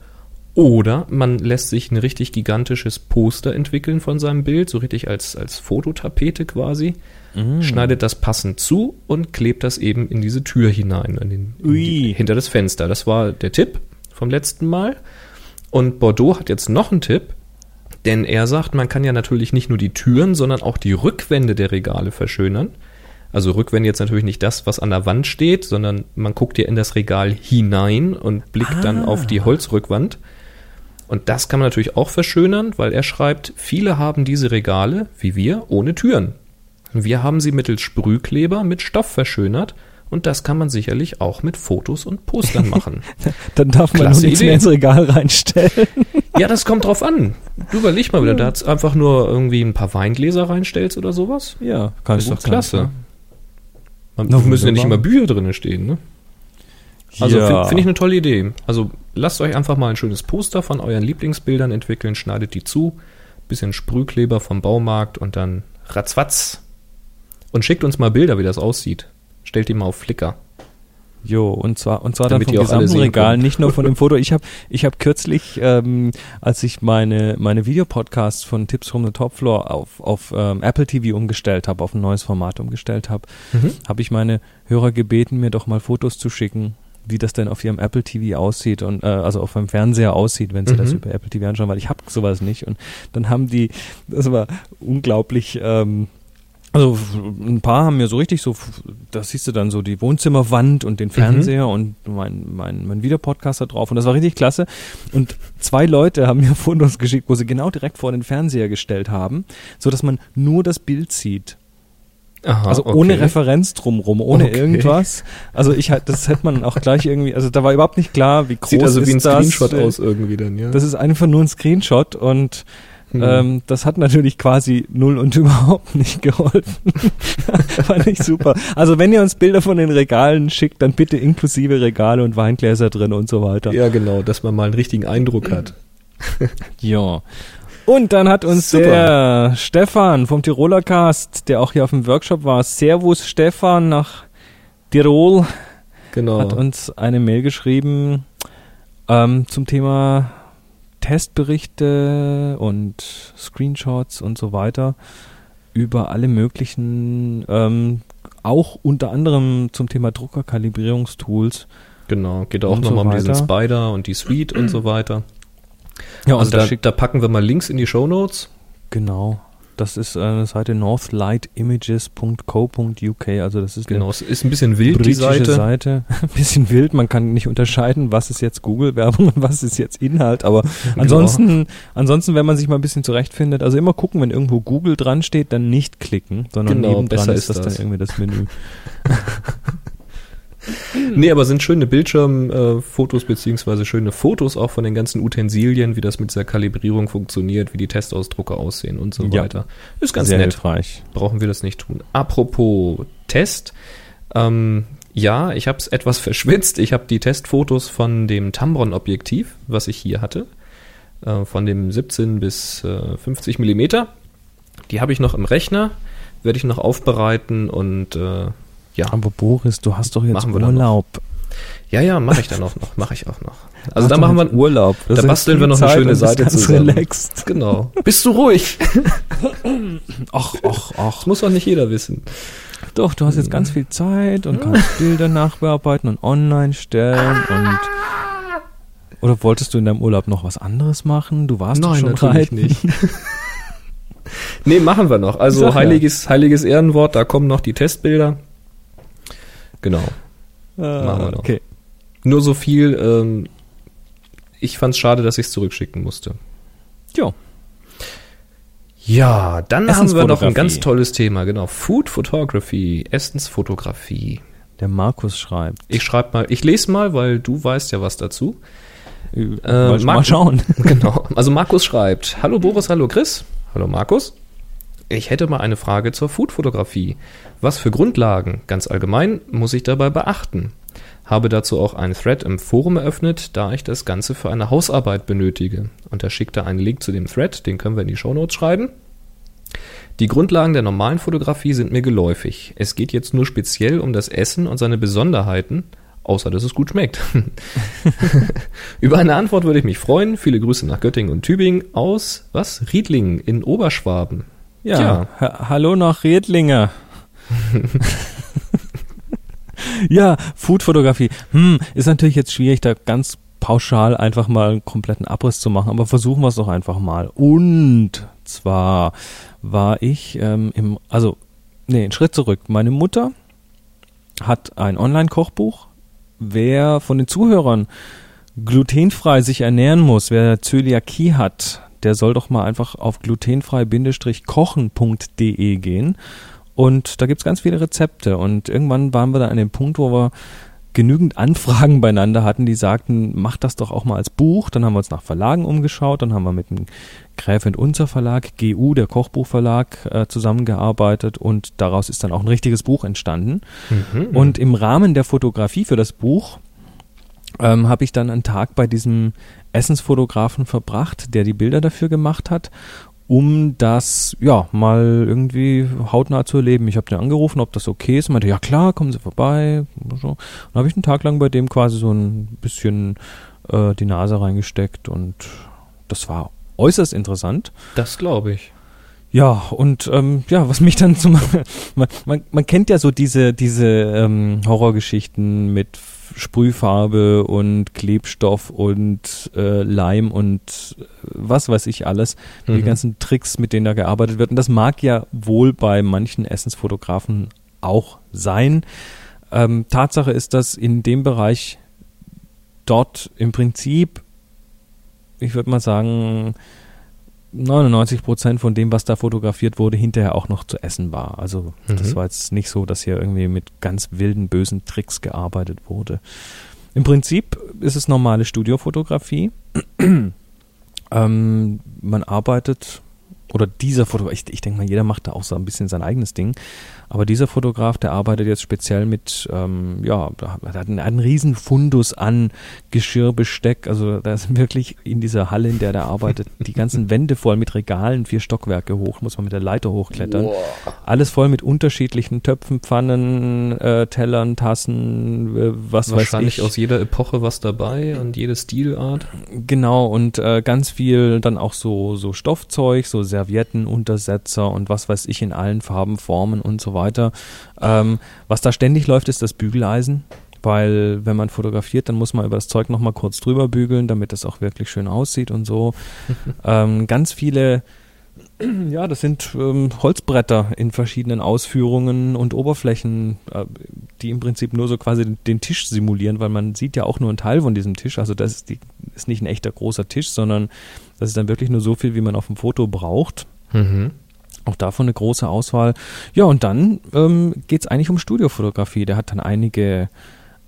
Oder man lässt sich ein richtig gigantisches Poster entwickeln von seinem Bild, so richtig als, als Fototapete quasi, Mhm. schneidet das passend zu und klebt das eben in diese Tür hinein, in den, in die, hinter das Fenster. Das war der Tipp vom letzten Mal. Und Bordeaux hat jetzt noch einen Tipp, denn er sagt, man kann ja natürlich nicht nur die Türen, sondern auch die Rückwände der Regale verschönern. Also Rückwände jetzt natürlich nicht das, was an der Wand steht, sondern man guckt ja in das Regal hinein und blickt dann Ah. auf die Holzrückwand. Und das kann man natürlich auch verschönern, weil er schreibt, viele haben diese Regale, wie wir, ohne Türen. Wir haben sie mittels Sprühkleber mit Stoff verschönert Und das kann man sicherlich auch mit Fotos und Postern <laughs> machen. Dann darf man Klasse nur nichts Idee. mehr ins Regal reinstellen. ja, das kommt drauf an. Du überleg mal, du da jetzt einfach nur irgendwie ein paar Weingläser reinstellst oder sowas. Ja, kann ist doch sein, klasse. ja. Man Na, müssen ja nicht immer Bücher drinne stehen, ne? Also Ja. finde find ich eine tolle Idee. Also lasst euch einfach mal ein schönes Poster von euren Lieblingsbildern entwickeln, schneidet die zu, bisschen Sprühkleber vom Baumarkt und dann ratzfatz. Und schickt uns mal Bilder, wie das aussieht. Stellt die mal auf Flickr. Jo, und zwar und zwar Damit dann vom gesamten Regal, nicht nur von dem <laughs> Foto. Ich habe ich habe kürzlich, ähm, als ich meine meine Videopodcasts von Tipps from the Top Floor auf auf ähm, Apple TV umgestellt habe, auf ein neues Format umgestellt habe, Mhm. habe ich meine Hörer gebeten, mir doch mal Fotos zu schicken, wie das denn auf ihrem Apple TV aussieht und äh, also auf dem Fernseher aussieht, wenn sie das Mhm. über Apple TV anschauen, weil ich habe sowas nicht. Und dann haben die, das war unglaublich. Ähm, also ein paar haben mir so richtig so, da siehst du dann so die Wohnzimmerwand und den Fernseher und mein, mein, mein Videopodcast da drauf und das war richtig klasse. Und zwei Leute haben mir <laughs> Fotos geschickt, wo sie genau direkt vor den Fernseher gestellt haben, so dass man nur das Bild sieht. Aha, Also okay. ohne Referenz drumrum, ohne Okay. irgendwas. Also ich halt, das hätte man auch gleich irgendwie, also da war überhaupt nicht klar, wie groß Sieht also ist wie ein das. Screenshot aus irgendwie dann, ja. Das ist einfach nur ein Screenshot und Hm. ähm, das hat natürlich quasi null und <laughs> überhaupt nicht geholfen. <laughs> Fand ich super. Also wenn ihr uns Bilder von den Regalen schickt, dann bitte inklusive Regale und Weingläser drin und so weiter. ja, genau, dass man mal einen richtigen Eindruck hat. <laughs> Ja. Und dann hat uns Super. der Stefan vom Tiroler Cast, der auch hier auf dem Workshop war, Servus Stefan nach Tirol, Genau. hat uns eine Mail geschrieben ähm, zum Thema Testberichte und Screenshots und so weiter über alle möglichen, ähm, auch unter anderem zum Thema Druckerkalibrierungstools. Genau, geht auch Und so nochmal um diesen. Spider und die Suite und so weiter. Ja, also da da packen wir mal Links in die Show Notes. genau. Das ist eine Seite northlightimages.co.uk, also das ist Genau, es ist ein bisschen wild, die Seite. Seite. <laughs> Ein bisschen wild, man kann nicht unterscheiden, was ist jetzt Google-Werbung und was ist jetzt Inhalt, aber <laughs> ansonsten, ansonsten, wenn man sich mal ein bisschen zurechtfindet, also immer gucken, wenn irgendwo Google dran steht, dann nicht klicken, sondern Genau, nebendran ist das, ist das. dann irgendwie das Menü. <laughs> Nee, aber sind schöne Bildschirmfotos äh, Fotos beziehungsweise schöne Fotos auch von den ganzen Utensilien, wie das mit dieser Kalibrierung funktioniert, wie die Testausdrucke aussehen und so Ja. weiter. Ist ganz Sehr nett. hilfreich. Brauchen wir das nicht tun. Apropos Test. Ähm, ja, ich habe es etwas <laughs> verschwitzt. Ich habe die Testfotos von dem Tamron-Objektiv, was ich hier hatte, äh, von dem 17 bis äh, 50 Millimeter. Die habe ich noch im Rechner, werde ich noch aufbereiten und äh, ja. Aber Boris, du hast doch jetzt. Urlaub. Ja, ja, mache ich dann auch noch, mache ich auch noch. Also Mach da doch machen wir Urlaub. da basteln wir noch eine schöne Seite ganz zusammen. relaxed. Genau. Bist du ruhig? <laughs> Ach, ach, ach. Das muss auch nicht jeder wissen. Doch, du hast jetzt ganz viel Zeit und kannst <laughs> Bilder nachbearbeiten und online stellen und oder wolltest du in deinem Urlaub noch was anderes machen? Du warst doch schon reiten. nicht. nee, machen wir noch. Also heiliges, heiliges Ehrenwort, da kommen noch die Testbilder. Genau. Ah, Machen wir noch. Okay. Nur so viel, ähm, ich fand's schade, dass ich es zurückschicken musste. Jo. Ja, dann haben wir noch ein ganz tolles Thema, genau. Food Photography, Essensfotografie. Der Markus schreibt. Ich schreibe mal, ich lese mal, weil du weißt ja was dazu. Äh, Äh, mal, schauen. <laughs> Genau. Also Markus schreibt, hallo Boris, hallo Chris. Hallo Markus. Ich hätte mal eine Frage zur Foodfotografie. Was für Grundlagen, ganz allgemein, muss ich dabei beachten? Habe dazu auch einen Thread im Forum eröffnet, da ich das Ganze für eine Hausarbeit benötige. Und er schickte einen Link zu dem Thread, den können wir in die Shownotes schreiben. Die Grundlagen der normalen Fotografie sind mir geläufig. Es geht jetzt nur speziell um das Essen und seine Besonderheiten, außer dass es gut schmeckt. <laughs> Über eine Antwort würde ich mich freuen. Viele Grüße nach Göttingen und Tübingen aus, was? Riedlingen in Oberschwaben. Ja, Tja. ha hallo nach Redlinger. <laughs> ja, Foodfotografie. Hm, ist natürlich jetzt schwierig, da ganz pauschal einfach mal einen kompletten Abriss zu machen, aber versuchen wir es doch einfach mal. Und zwar war ich ähm, im, also, nee, einen Schritt zurück. Meine Mutter hat ein Online-Kochbuch. Wer von den Zuhörern glutenfrei sich ernähren muss, wer Zöliakie hat, der soll doch mal einfach auf glutenfrei-kochen.de gehen Und da gibt's ganz viele Rezepte. Und irgendwann waren wir da an dem Punkt, wo wir genügend Anfragen <laughs> beieinander hatten, die sagten, mach das doch auch mal als Buch. Dann haben wir uns nach Verlagen umgeschaut, dann haben wir mit dem Gräfin Unser Verlag, GU, der Kochbuchverlag, äh, zusammengearbeitet und daraus ist dann auch ein richtiges Buch entstanden. Mhm. Und im Rahmen der Fotografie für das Buch ähm, habe ich dann einen Tag bei diesem Essensfotografen verbracht, der die Bilder dafür gemacht hat, um das ja mal irgendwie hautnah zu erleben. Ich habe den angerufen, ob das okay ist. Meinte, ja klar, kommen Sie vorbei. Und. Dann habe ich einen Tag lang bei dem quasi so ein bisschen äh, die Nase reingesteckt und das war äußerst interessant. Das glaube ich. Ja, und ähm, ja, was mich dann <laughs> zum man, man, man kennt ja so diese, diese ähm, Horrorgeschichten mit Sprühfarbe und Klebstoff und äh, Leim und äh, was weiß ich alles, die Mhm. ganzen Tricks, mit denen da gearbeitet wird. Und das mag ja wohl bei manchen Essensfotografen auch sein. Ähm, Tatsache ist, dass in dem Bereich dort im Prinzip, ich würde mal sagen, 99 Prozent von dem, was da fotografiert wurde, hinterher auch noch zu essen war. Also das Mhm. war jetzt nicht so, dass hier irgendwie mit ganz wilden, bösen Tricks gearbeitet wurde. Im Prinzip ist es normale Studiofotografie. <clears throat> ähm, man arbeitet, oder dieser Fotograf, ich, ich denke mal, jeder macht da auch so ein bisschen sein eigenes Ding. Aber dieser Fotograf, der arbeitet jetzt speziell mit, ähm, ja, da hat einen, einen riesen Fundus an Geschirrbesteck. Also da ist wirklich in dieser Halle, in der der arbeitet, <laughs> die ganzen Wände voll mit Regalen, vier Stockwerke hoch, muss man mit der Leiter hochklettern. Alles voll mit unterschiedlichen Töpfen, Pfannen, äh, Tellern, Tassen, äh, was weiß Wahrscheinlich ich. aus jeder Epoche was dabei und jede Stilart. Genau, und äh, ganz viel dann auch so, so Stoffzeug, so Servietten, Untersetzer und was weiß ich in allen Farben, Formen und so weiter. Ähm, was da ständig läuft, ist das Bügeleisen. Weil wenn man fotografiert, dann muss man über das Zeug nochmal kurz drüber bügeln, damit es auch wirklich schön aussieht und so. <laughs> ähm, ganz viele, ja, das sind ähm, Holzbretter in verschiedenen Ausführungen und Oberflächen, äh, die im Prinzip nur so quasi den, den Tisch simulieren, weil man sieht ja auch nur einen Teil von diesem Tisch. Also das ist, die, ist nicht ein echter großer Tisch, sondern das ist dann wirklich nur so viel, wie man auf dem Foto braucht. Mhm. Auch davon eine große Auswahl. Ja, und dann ähm, geht es eigentlich um Studiofotografie. Der hat dann einige,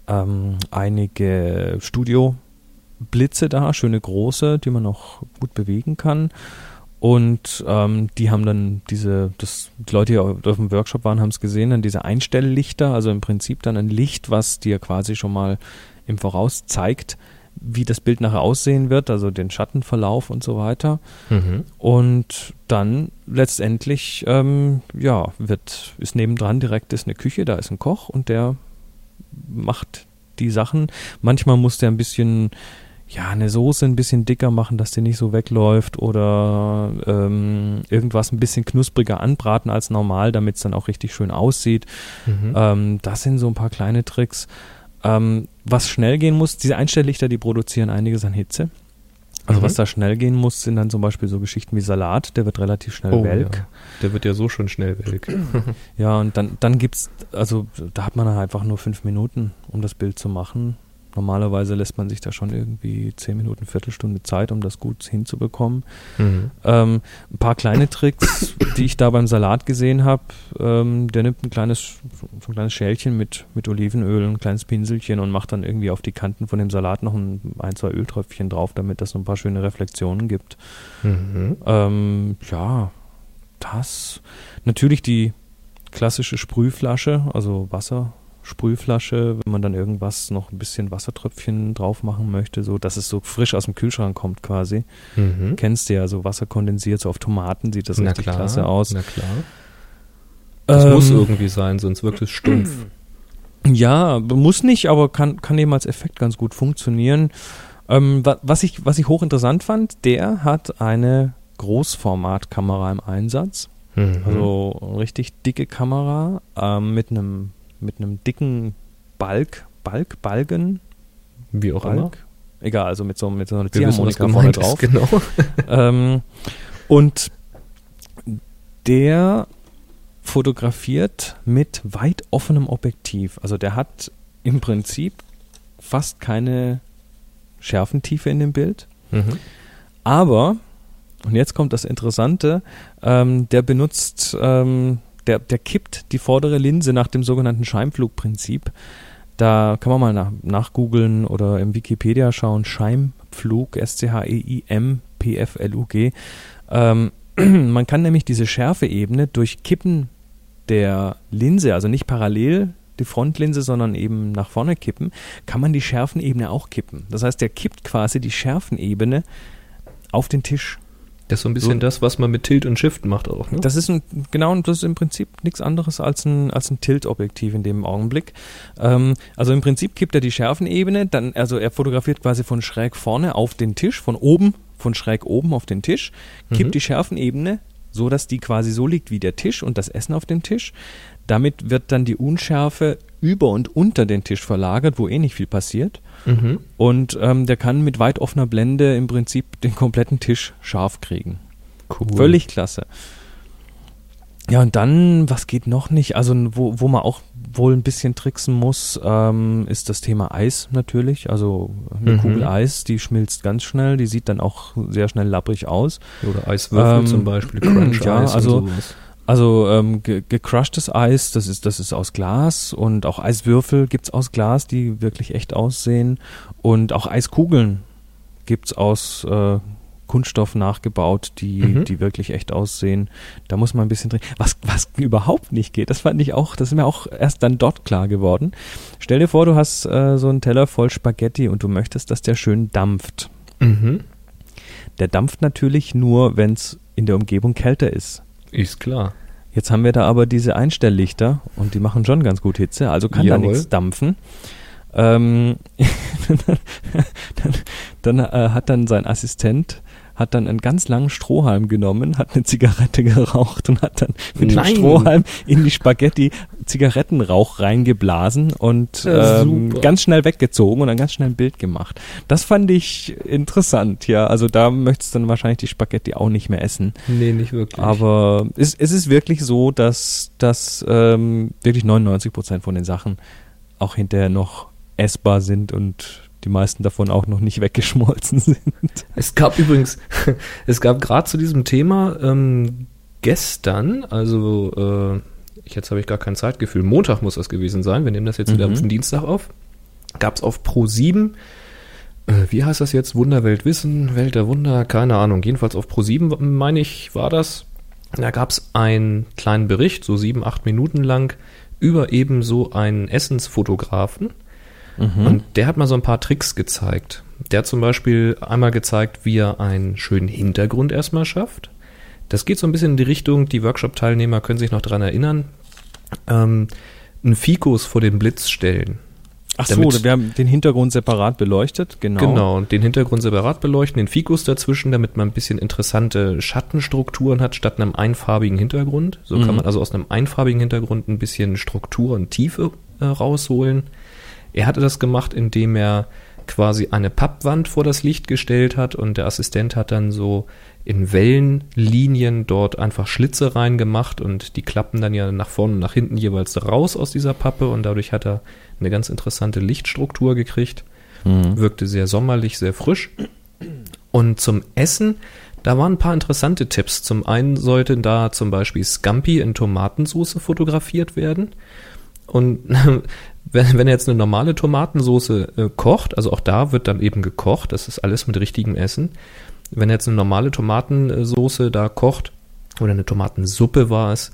ähm, einige Studioblitze da, schöne große, die man auch gut bewegen kann. Und ähm, die haben dann diese, das, die Leute, die auf dem Workshop waren, haben es gesehen, dann diese Einstelllichter, also im Prinzip dann ein Licht, was dir quasi schon mal im Voraus zeigt, wie das Bild nachher aussehen wird, also den Schattenverlauf und so weiter. Mhm. Und dann letztendlich, ähm, ja, wird, ist nebendran direkt ist eine Küche, da ist ein Koch und der macht die Sachen. Manchmal muss der ein bisschen, ja, eine Soße ein bisschen dicker machen, dass die nicht so wegläuft oder ähm, irgendwas ein bisschen knuspriger anbraten als normal, damit es dann auch richtig schön aussieht. Mhm. Ähm, das sind so ein paar kleine Tricks. Ähm, was schnell gehen muss, diese Einstelllichter, die produzieren einiges an Hitze. Also Mhm. was da schnell gehen muss, sind dann zum Beispiel so Geschichten wie Salat, der wird relativ schnell Oh, welk. ja. Der wird ja so schon schnell welk. Ja, und dann, dann gibt's, also da hat man dann einfach nur fünf Minuten, um das Bild zu machen. Normalerweise lässt man sich da schon irgendwie zehn Minuten, Viertelstunde Zeit, um das gut hinzubekommen. Mhm. Ähm, ein paar kleine Tricks, die ich da beim Salat gesehen habe. Ähm, der nimmt ein kleines, so ein kleines Schälchen mit, mit Olivenöl, ein kleines Pinselchen und macht dann irgendwie auf die Kanten von dem Salat noch ein, ein zwei Öltröpfchen drauf, damit das so ein paar schöne Reflexionen gibt. Mhm. Ähm, ja, das. Natürlich die klassische Sprühflasche, also Wassersprühflasche, wenn man dann irgendwas noch ein bisschen Wassertröpfchen drauf machen möchte, so dass es so frisch aus dem Kühlschrank kommt quasi. Mhm. Kennst du ja, so Wasser kondensiert, so auf Tomaten sieht das Na richtig klar, klasse aus. Na klar. Das Ähm, muss irgendwie sein, sonst wirkt es stumpf. <clears throat> Ja, muss nicht, aber kann, kann eben als Effekt ganz gut funktionieren. Ähm, wa- was, ich, was ich hochinteressant fand, der hat eine Großformatkamera im Einsatz. Mhm. Also richtig dicke Kamera ähm, mit einem mit einem dicken Balk, Balk, Balken, Wie auch immer. Balk. Egal, also mit so, mit so einer Ziehharmonika vorne ist, drauf. genau. <laughs> ähm, und der fotografiert mit weit offenem Objektiv. Also der hat im Prinzip fast keine Schärfentiefe in dem Bild. Mhm. Aber, und jetzt kommt das Interessante, ähm, der benutzt, ähm, der, der kippt die vordere Linse nach dem sogenannten Scheimflugprinzip. Da kann man mal nach, nachgoogeln oder im Wikipedia schauen. Scheimflug, S-C-H-E-I-M-P-F-L-U-G. Ähm, <clears throat> man kann nämlich diese Schärfeebene durch Kippen der Linse, also nicht parallel die Frontlinse, sondern eben nach vorne kippen, kann man die Schärfenebene auch kippen. Das heißt, der kippt quasi die Schärfenebene auf den Tisch. Das ist so ein bisschen so, das, was man mit Tilt und Shift macht auch. Ne? Das ist ein, genau, das ist im Prinzip nichts anderes als ein, als ein Tilt-Objektiv in dem Augenblick. Ähm, also im Prinzip kippt er die Schärfenebene, dann, also er fotografiert quasi von schräg vorne auf den Tisch, von oben, von schräg oben auf den Tisch, kippt mhm. die Schärfenebene, so dass die quasi so liegt wie der Tisch und das Essen auf dem Tisch. Damit wird dann die Unschärfe über und unter den Tisch verlagert, wo eh nicht viel passiert. Mhm. Und ähm, der kann mit weit offener Blende im Prinzip den kompletten Tisch scharf kriegen. Cool. Völlig klasse. Ja, und dann, was geht noch nicht? Also, wo, wo man auch wohl ein bisschen tricksen muss, ähm, ist das Thema Eis natürlich. Also eine mhm. Kugel Eis, die schmilzt ganz schnell, die sieht dann auch sehr schnell lapprig aus. Oder Eiswürfel ähm, zum Beispiel, Crunch <clears throat> ja, also, also ähm, ge gecrushtes Eis, das ist, das ist aus Glas und auch Eiswürfel gibt's aus Glas, die wirklich echt aussehen. Und auch Eiskugeln gibt's aus äh, Kunststoff nachgebaut, die, mhm. die wirklich echt aussehen. Da muss man ein bisschen drin. Was, was <laughs> überhaupt nicht geht, das fand ich auch, das ist mir auch erst dann dort klar geworden. Stell dir vor, du hast äh, so einen Teller voll Spaghetti und du möchtest, dass der schön dampft. Mhm. Der dampft natürlich nur, wenn es in der Umgebung kälter ist. Ist klar. Jetzt haben wir da aber diese Einstelllichter und die machen schon ganz gut Hitze, also kann Jawohl. da nichts dampfen. Ähm, <laughs> dann, dann äh, hat dann sein Assistent hat dann einen ganz langen Strohhalm genommen, hat eine Zigarette <laughs> geraucht und hat dann mit Nein. dem Strohhalm in die Spaghetti Zigarettenrauch reingeblasen und ja, ähm, ganz schnell weggezogen und dann ganz schnell ein Bild gemacht. Das fand ich interessant, ja. Also da möchtest du dann wahrscheinlich die Spaghetti auch nicht mehr essen. Nee, nicht wirklich. Aber es, es ist wirklich so, dass, dass ähm, wirklich 99 Prozent von den Sachen auch hinterher noch essbar sind und die meisten davon auch noch nicht weggeschmolzen <laughs> sind. Es gab übrigens, es gab gerade zu diesem Thema ähm, gestern, also äh, jetzt habe ich gar kein Zeitgefühl, Montag muss das gewesen sein, wir nehmen das jetzt mhm. wieder am Dienstag auf, gab es auf Pro 7, äh, wie heißt das jetzt, Wunderwelt Wissen, Welt der Wunder, keine Ahnung, jedenfalls auf Pro 7, meine ich, war das. Da gab es einen kleinen Bericht, so sieben, acht Minuten lang, über eben so einen Essensfotografen, Mhm. Und der hat mal so ein paar Tricks gezeigt. Der hat zum Beispiel einmal gezeigt, wie er einen schönen Hintergrund erstmal schafft. Das geht so ein bisschen in die Richtung, die Workshop-Teilnehmer können sich noch daran erinnern, ähm, einen Fikus vor den Blitz stellen. Ach so, wir haben den Hintergrund separat beleuchtet, genau. Genau, den Hintergrund separat beleuchten, den Fikus dazwischen, damit man ein bisschen interessante Schattenstrukturen hat, statt einem einfarbigen Hintergrund. So mhm. kann man also aus einem einfarbigen Hintergrund ein bisschen Struktur und Tiefe äh, rausholen. Er hatte das gemacht, indem er quasi eine Pappwand vor das Licht gestellt hat und der Assistent hat dann so in Wellenlinien dort einfach Schlitze reingemacht und die klappen dann ja nach vorne und nach hinten jeweils raus aus dieser Pappe und dadurch hat er eine ganz interessante Lichtstruktur gekriegt. Mhm. Wirkte sehr sommerlich, sehr frisch. Und zum Essen, da waren ein paar interessante Tipps. Zum einen sollten da zum Beispiel Scampi in Tomatensauce fotografiert werden. Und <laughs> wenn, wenn er jetzt eine normale Tomatensauce äh, kocht, also auch da wird dann eben gekocht, das ist alles mit richtigem Essen. Wenn er jetzt eine normale Tomatensauce da kocht, oder eine Tomatensuppe war es,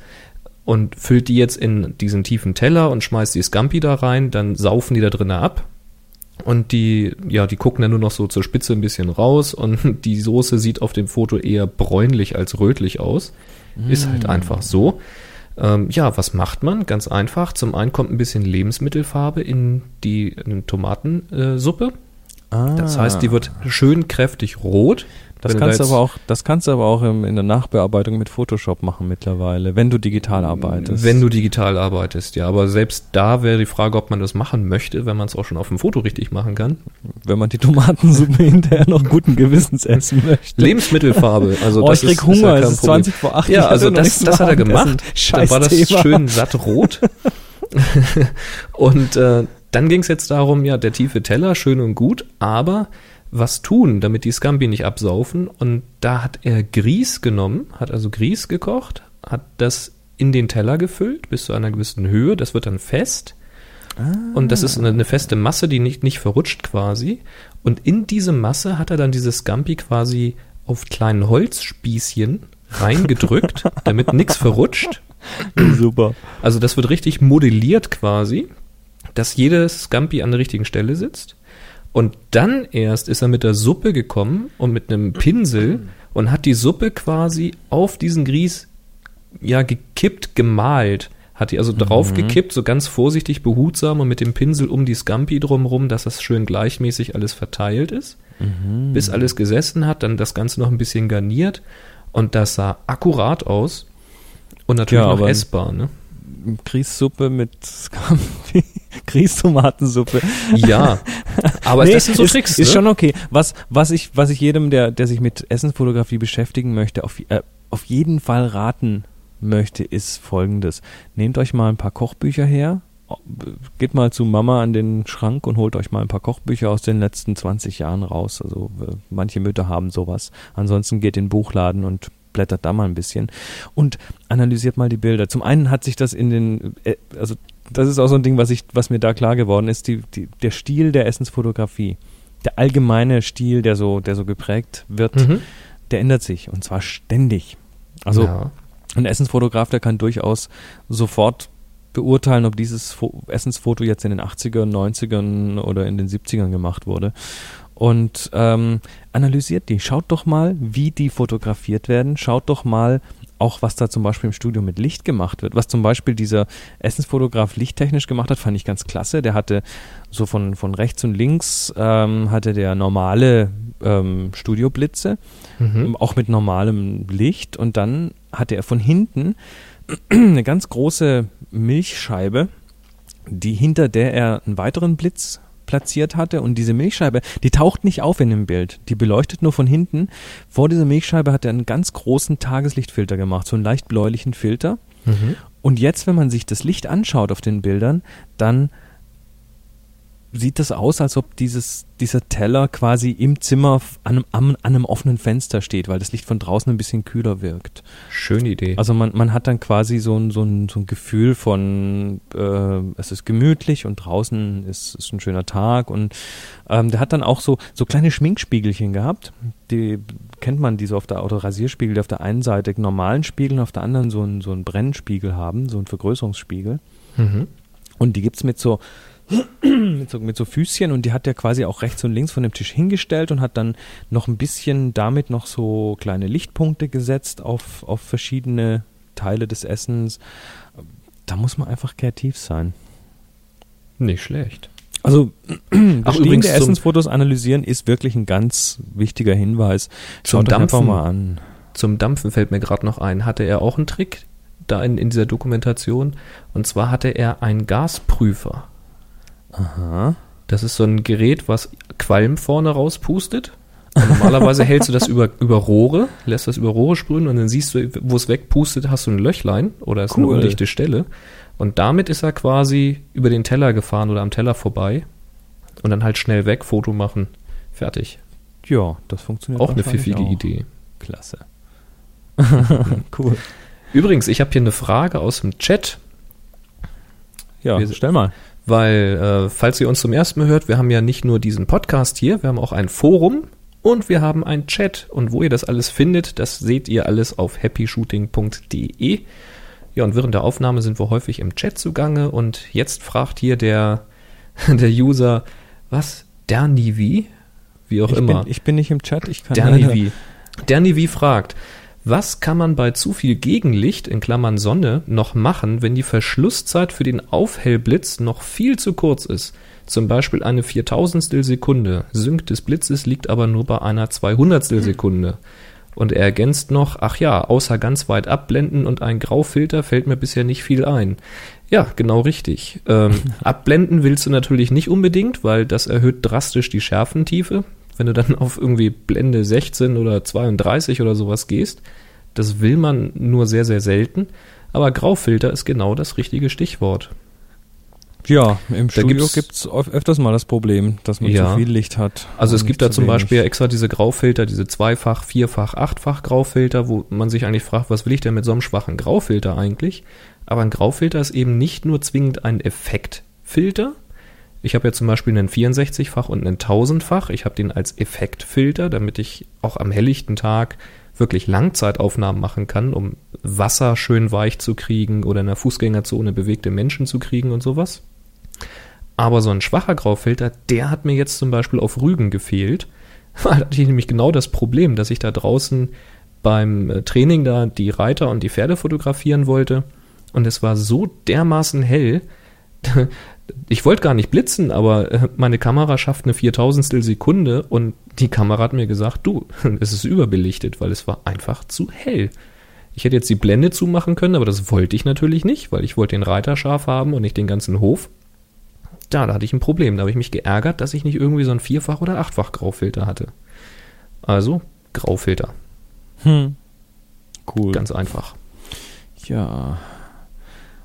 und füllt die jetzt in diesen tiefen Teller und schmeißt die Scampi da rein, dann saufen die da drinnen ab. Und die, ja, die gucken dann nur noch so zur Spitze ein bisschen raus und <laughs> die Soße sieht auf dem Foto eher bräunlich als rötlich aus. Mm. Ist halt mm. einfach so. Ähm, ja, was macht man? Ganz einfach. Zum einen kommt ein bisschen Lebensmittelfarbe in die in Tomatensuppe. Ah. Das heißt, die wird schön kräftig rot. Das kannst, da aber auch, das kannst du aber auch in der Nachbearbeitung mit Photoshop machen mittlerweile, wenn du digital arbeitest. Wenn du digital arbeitest, ja. Aber selbst da wäre die Frage, ob man das machen möchte, wenn man es auch schon auf dem Foto richtig machen kann. Wenn man die Tomatensuppe <laughs> hinterher noch guten Gewissens essen möchte. Lebensmittelfarbe. Also oh, das ich krieg ist, Hunger, ist ja es ist 20 vor 8. Ja, also das, das hat er gemacht. Scheiß da war das Thema. schön satt rot. <laughs> und äh, dann ging es jetzt darum, ja, der tiefe Teller, schön und gut, aber was tun, damit die Scampi nicht absaufen. Und da hat er Grieß genommen, hat also Grieß gekocht, hat das in den Teller gefüllt bis zu einer gewissen Höhe. Das wird dann fest. Und das ist eine, eine feste Masse, die nicht, nicht verrutscht quasi. Und in diese Masse hat er dann dieses Scampi quasi auf kleinen Holzspießchen reingedrückt, <laughs> damit nichts verrutscht. Super. Also das wird richtig modelliert quasi, dass jedes Scampi an der richtigen Stelle sitzt. Und dann erst ist er mit der Suppe gekommen und mit einem Pinsel und hat die Suppe quasi auf diesen Grieß ja gekippt, gemalt. Hat die also draufgekippt, so ganz vorsichtig, behutsam und mit dem Pinsel um die Scampi drumherum, dass das schön gleichmäßig alles verteilt ist. Bis alles gesessen hat, dann das Ganze noch ein bisschen garniert und das sah akkurat aus und natürlich Ja, noch essbar, ne? Grießsuppe mit Scampi. <laughs> Grießtomatensuppe. Ja, aber Nee, das sind so ist, Tricks, Ist ne? schon okay. Was, was, ich, was ich jedem, der, der sich mit Essensfotografie beschäftigen möchte, auf, äh, auf jeden Fall raten möchte, ist folgendes. Nehmt euch mal ein paar Kochbücher her. Geht mal zu Mama an den Schrank und holt euch mal ein paar Kochbücher aus den letzten 20 Jahren raus. Also äh, manche Mütter haben sowas. Ansonsten geht in den Buchladen und blättert da mal ein bisschen und analysiert mal die Bilder. Zum einen hat sich das in den, äh, also das ist auch so ein Ding, was ich, was mir da klar geworden ist, die, die, der Stil der Essensfotografie, der allgemeine Stil, der so, der so geprägt wird, Mhm. der ändert sich und zwar ständig. Also ja. ein Essensfotograf, der kann durchaus sofort beurteilen, ob dieses Fo Essensfoto jetzt in den 80ern, 90ern oder in den 70ern gemacht wurde. Und ähm, analysiert die. Schaut doch mal, wie die fotografiert werden. Schaut doch mal auch, was da zum Beispiel im Studio mit Licht gemacht wird. Was zum Beispiel dieser Essensfotograf lichttechnisch gemacht hat, fand ich ganz klasse. Der hatte so von, von rechts und links ähm, hatte der normale ähm, Studioblitze Mhm. auch mit normalem Licht und dann hatte er von hinten <clears throat> eine ganz große Milchscheibe, die hinter der er einen weiteren Blitz platziert hatte und diese Milchscheibe, die taucht nicht auf in dem Bild, die beleuchtet nur von hinten. Vor dieser Milchscheibe hat er einen ganz großen Tageslichtfilter gemacht, so einen leicht bläulichen Filter. Mhm. Und jetzt, wenn man sich das Licht anschaut auf den Bildern, dann sieht das aus, als ob dieses, dieser Teller quasi im Zimmer an einem, an, einem offenen Fenster steht, weil das Licht von draußen ein bisschen kühler wirkt. Schöne Idee. Also man, man hat dann quasi so ein, so ein, so ein Gefühl von, äh, es ist gemütlich und draußen ist, ist ein schöner Tag und ähm, der hat dann auch so, so kleine Schminkspiegelchen gehabt, die kennt man, die so auf der, oder Rasierspiegel, die auf der einen Seite einen normalen Spiegel und auf der anderen so einen, so einen Brennspiegel haben, so einen Vergrößerungsspiegel. mhm. Und die gibt's mit so, mit so mit so Füßchen und die hat er quasi auch rechts und links von dem Tisch hingestellt und hat dann noch ein bisschen damit noch so kleine Lichtpunkte gesetzt auf, auf verschiedene Teile des Essens. Da muss man einfach kreativ sein. Nicht schlecht. Also <clears throat> Ach, übrigens Essensfotos analysieren ist wirklich ein ganz wichtiger Hinweis. Zum Schaut euch einfach Dampfen. mal an. Zum Dampfen fällt mir gerade noch ein. Hatte er auch einen Trick da in, in dieser Dokumentation? Und zwar hatte er einen Gasprüfer. Aha. Das ist so ein Gerät, was Qualm vorne rauspustet. Und normalerweise <laughs> hältst du das über, über Rohre, lässt das über Rohre sprühen und dann siehst du, wo es wegpustet, hast du ein Löchlein oder ist eine Cool. undichte Stelle. Und damit ist er quasi über den Teller gefahren oder am Teller vorbei und dann halt schnell weg, Foto machen, fertig. Ja, das funktioniert Auch eine pfiffige auch. Idee. Klasse. <laughs> cool. Übrigens, ich habe hier eine Frage aus dem Chat. Ja, Wir- stell mal. Weil, äh, falls ihr uns zum ersten Mal hört, wir haben ja nicht nur diesen Podcast hier, wir haben auch ein Forum und wir haben einen Chat. Und wo ihr das alles findet, das seht ihr alles auf happyshooting.de. Ja, und während der Aufnahme sind wir häufig im Chat zugange und jetzt fragt hier der, <laughs> der User, was? Dernivi? Wie auch Ich immer. bin, ich bin nicht im Chat, ich kann Dernivi. Dernivi fragt, was kann man bei zu viel Gegenlicht in Klammern Sonne noch machen, wenn die Verschlusszeit für den Aufhellblitz noch viel zu kurz ist? Zum Beispiel eine Viertausendstel Sekunde. Sync des Blitzes liegt aber nur bei einer Zweihundertstel Sekunde. Und er ergänzt noch, ach ja, außer ganz weit abblenden und ein Graufilter fällt mir bisher nicht viel ein. Ja, genau richtig. Ähm, <laughs> abblenden willst du natürlich nicht unbedingt, weil das erhöht drastisch die Schärfentiefe. Wenn du dann auf irgendwie Blende 16 oder 32 oder sowas gehst, das will man nur sehr, sehr selten. Aber Graufilter ist genau das richtige Stichwort. Ja, im Da Studio gibt's öf- öfters mal das Problem, dass man Ja. zu viel Licht hat. Also es gibt da zu zum. Beispiel extra diese Graufilter, diese zweifach, vierfach, achtfach Graufilter, wo man sich eigentlich fragt, was will ich denn mit so einem schwachen Graufilter eigentlich? Aber ein Graufilter ist eben nicht nur zwingend ein Effektfilter. Ich habe ja zum Beispiel einen 64-fach und einen 1000-fach. Ich habe den als Effektfilter, damit ich auch am helllichten Tag wirklich Langzeitaufnahmen machen kann, um Wasser schön weich zu kriegen oder in der Fußgängerzone bewegte Menschen zu kriegen und sowas. Aber so ein schwacher Graufilter, der hat mir jetzt zum Beispiel auf Rügen gefehlt. <laughs> Da hatte ich nämlich genau das Problem, dass ich da draußen beim äh, Training da die Reiter und die Pferde fotografieren wollte. Und es war so dermaßen hell. <laughs> Ich wollte gar nicht blitzen, aber äh, meine Kamera schafft eine Viertausendstel Sekunde und die Kamera hat mir gesagt, du, <laughs> es ist überbelichtet, weil es war einfach zu hell. Ich hätte jetzt die Blende zumachen können, aber das wollte ich natürlich nicht, weil ich wollte den Reiter scharf haben und nicht den ganzen Hof. Da, da hatte ich ein Problem. Da habe ich mich geärgert, dass ich nicht irgendwie so ein Vierfach- oder Achtfach Graufilter hatte. Also Graufilter. Hm. Cool. Ganz einfach. Ja.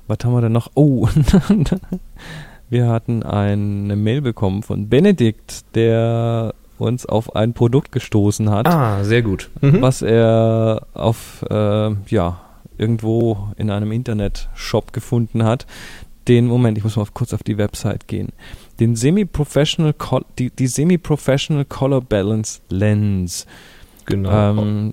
Was haben wir denn noch? Oh, <laughs> wir hatten eine Mail bekommen von Benedikt, der uns auf ein Produkt gestoßen hat, Ah, sehr gut. Mhm. was er auf, äh, ja, irgendwo in einem Internet-Shop gefunden hat. Den, Moment, ich muss mal kurz auf die Website gehen. Den Semi-Professional, die, die Semi-Professional Color Balance Lens. Genau. Ähm,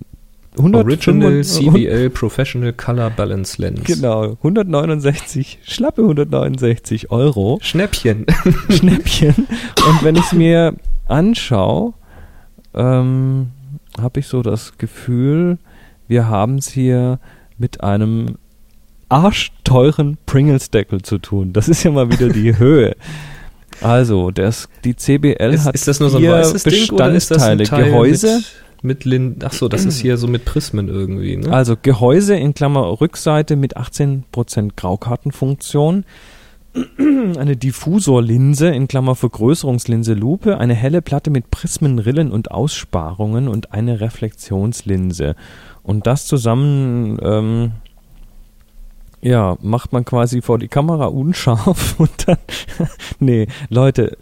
100 Original 100 CBL Professional Color Balance Lens. Genau, 169, schlappe 169 Euro, Schnäppchen. <laughs> Schnäppchen. Und wenn ich es mir anschaue, ähm, habe ich so das Gefühl, wir haben es hier mit einem arschteuren Pringles-Deckel zu tun. Das ist ja mal wieder die <laughs> Höhe. Also, das, die CBL Ist, hat ist das nur so ein weißes Ding oder ist das ein Bestandteile. Teil Gehäuse, mit, mit Lin Ach so, das ist hier so mit Prismen irgendwie, ne? Also Gehäuse in Klammer Rückseite mit 18% Graukartenfunktion, <clears throat> eine Diffusorlinse in Klammer Vergrößerungslinse Lupe, eine helle Platte mit Prismen, Rillen und Aussparungen und eine Reflexionslinse. Und das zusammen, ähm, ja, macht man quasi vor die Kamera unscharf <laughs> und dann, <laughs> nee, Leute,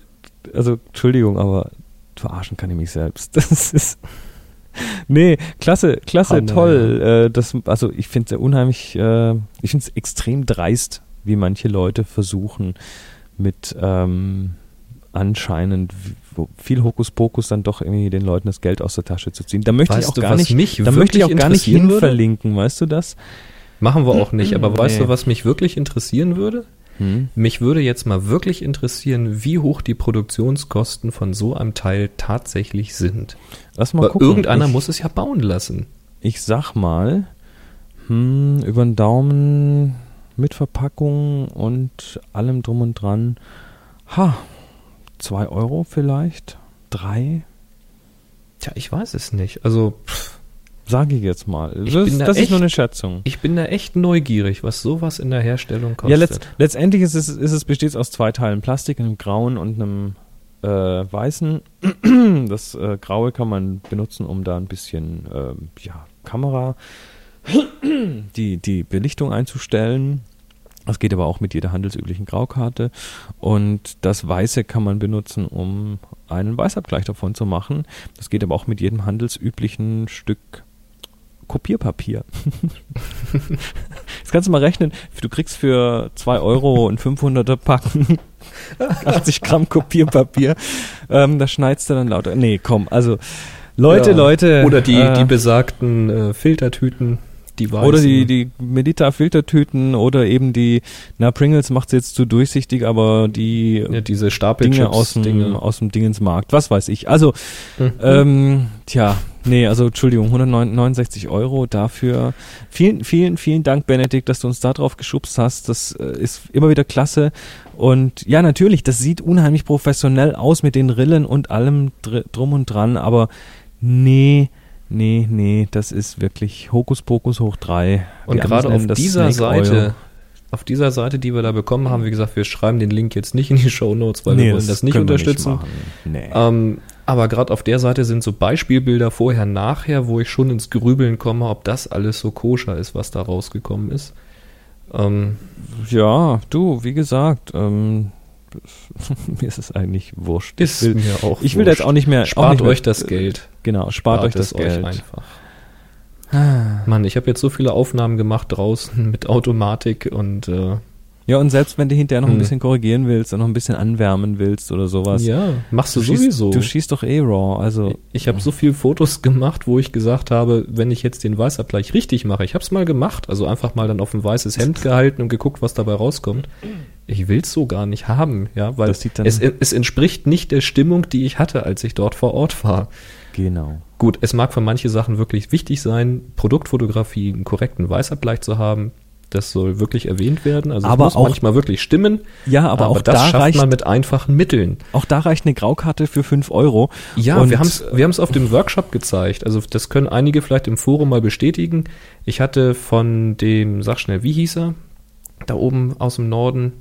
also Entschuldigung, aber verarschen kann ich mich selbst. <laughs> Das ist, <laughs> nee, klasse, klasse, nein. toll. Äh, das, also ich finde es ja unheimlich, äh, ich finde es extrem dreist, wie manche Leute versuchen mit ähm, anscheinend viel Hokuspokus dann doch irgendwie den Leuten das Geld aus der Tasche zu ziehen. Da möchte Weißt ich auch du, gar nicht, mich da möchte ich auch gar nicht würde? hinverlinken, weißt du das? Machen wir auch nicht, aber weißt Nee. du, was mich wirklich interessieren würde? Hm? Mich würde jetzt mal wirklich interessieren, wie hoch die Produktionskosten von so einem Teil tatsächlich sind. Lass mal Weil gucken. irgendeiner ich, muss es ja bauen lassen. Ich sag mal, hm, über den Daumen mit Verpackung und allem drum und dran. Ha, zwei Euro vielleicht? Drei? Tja, ich weiß es nicht. Also, pff, Sage ich jetzt mal. Ich Das, da das ist nur echt- eine Schätzung. ich bin da echt neugierig, was sowas in der Herstellung kostet. Ja, letzt, letztendlich ist es, ist es besteht aus zwei Teilen Plastik, einem grauen und einem äh, weißen. <clears throat> Das äh, graue kann man benutzen, um da ein bisschen ähm, ja, Kamera, <clears throat> die, die Belichtung einzustellen. Das geht aber auch mit jeder handelsüblichen Graukarte. Und das Weiße kann man benutzen, um einen Weißabgleich davon zu machen. Das geht aber auch mit jedem handelsüblichen Stück Kopierpapier. Jetzt kannst du mal rechnen, du kriegst für 2 Euro ein 500er Packen 80 Gramm Kopierpapier. Ähm, da schneidest du dann lauter. Nee, komm, also Leute, Ja. Leute. Oder die, äh, die besagten äh, Filtertüten, die weißen. oder die, die Medita-Filtertüten oder eben die, na, Pringles macht jetzt zu durchsichtig, aber die ja, diese Stapelchips Dinge aus dem, Dinge. aus dem Dingensmarkt, was weiß ich. Also, Mhm. ähm, tja, nee, also Entschuldigung, 169 Euro dafür. Vielen, vielen, vielen Dank, Benedikt, dass du uns da drauf geschubst hast. Das äh, ist immer wieder klasse. Und ja, natürlich, das sieht unheimlich professionell aus mit den Rillen und allem dr drum und dran, aber nee, nee, nee, das ist wirklich Hokuspokus hoch drei. Und gerade auf das dieser Snake Seite, Oil. auf dieser Seite, die wir da bekommen haben, wie gesagt, wir schreiben den Link jetzt nicht in die Show Notes, weil Nee, wir wollen das nicht können wir unterstützen. machen. nee. ähm, aber gerade auf der Seite sind so Beispielbilder vorher, nachher, wo ich schon ins Grübeln komme, ob das alles so koscher ist, was da rausgekommen ist. Ähm, Ja, du, wie gesagt, ähm, <laughs> mir ist es eigentlich wurscht. Ist ich will, mir auch ich will da jetzt auch nicht mehr. Spart nicht mehr, euch das Geld. Genau, spart, euch das Geld. einfach. Mann, ich habe jetzt so viele Aufnahmen gemacht draußen <laughs> mit Automatik und äh, Ja, und selbst wenn du hinterher noch ein Hm. bisschen korrigieren willst und noch ein bisschen anwärmen willst oder sowas. ja, machst du, schießt, sowieso. Du schießt doch eh raw, also. ich habe so viele Fotos <laughs> gemacht, wo ich gesagt habe, wenn ich jetzt den Weißabgleich richtig mache, ich habe es mal gemacht, also einfach mal dann auf ein weißes Hemd gehalten und geguckt, was dabei rauskommt. Ich will's so gar nicht haben, ja, weil es, es entspricht nicht der Stimmung, die ich hatte, als ich dort vor Ort war. Genau. Gut, es mag für manche Sachen wirklich wichtig sein, Produktfotografie einen korrekten Weißabgleich zu haben. Das soll wirklich erwähnt werden. Also Aber es muss auch- manchmal wirklich stimmen. Ja, aber, auch das da schafft reicht, man mit einfachen Mitteln. auch da reicht eine Graukarte für 5 Euro. Ja, Und, wir haben es wir haben's auf dem Workshop gezeigt. Also das können einige vielleicht im Forum mal bestätigen. Ich hatte von dem, sag schnell, wie hieß er? Da oben aus dem Norden.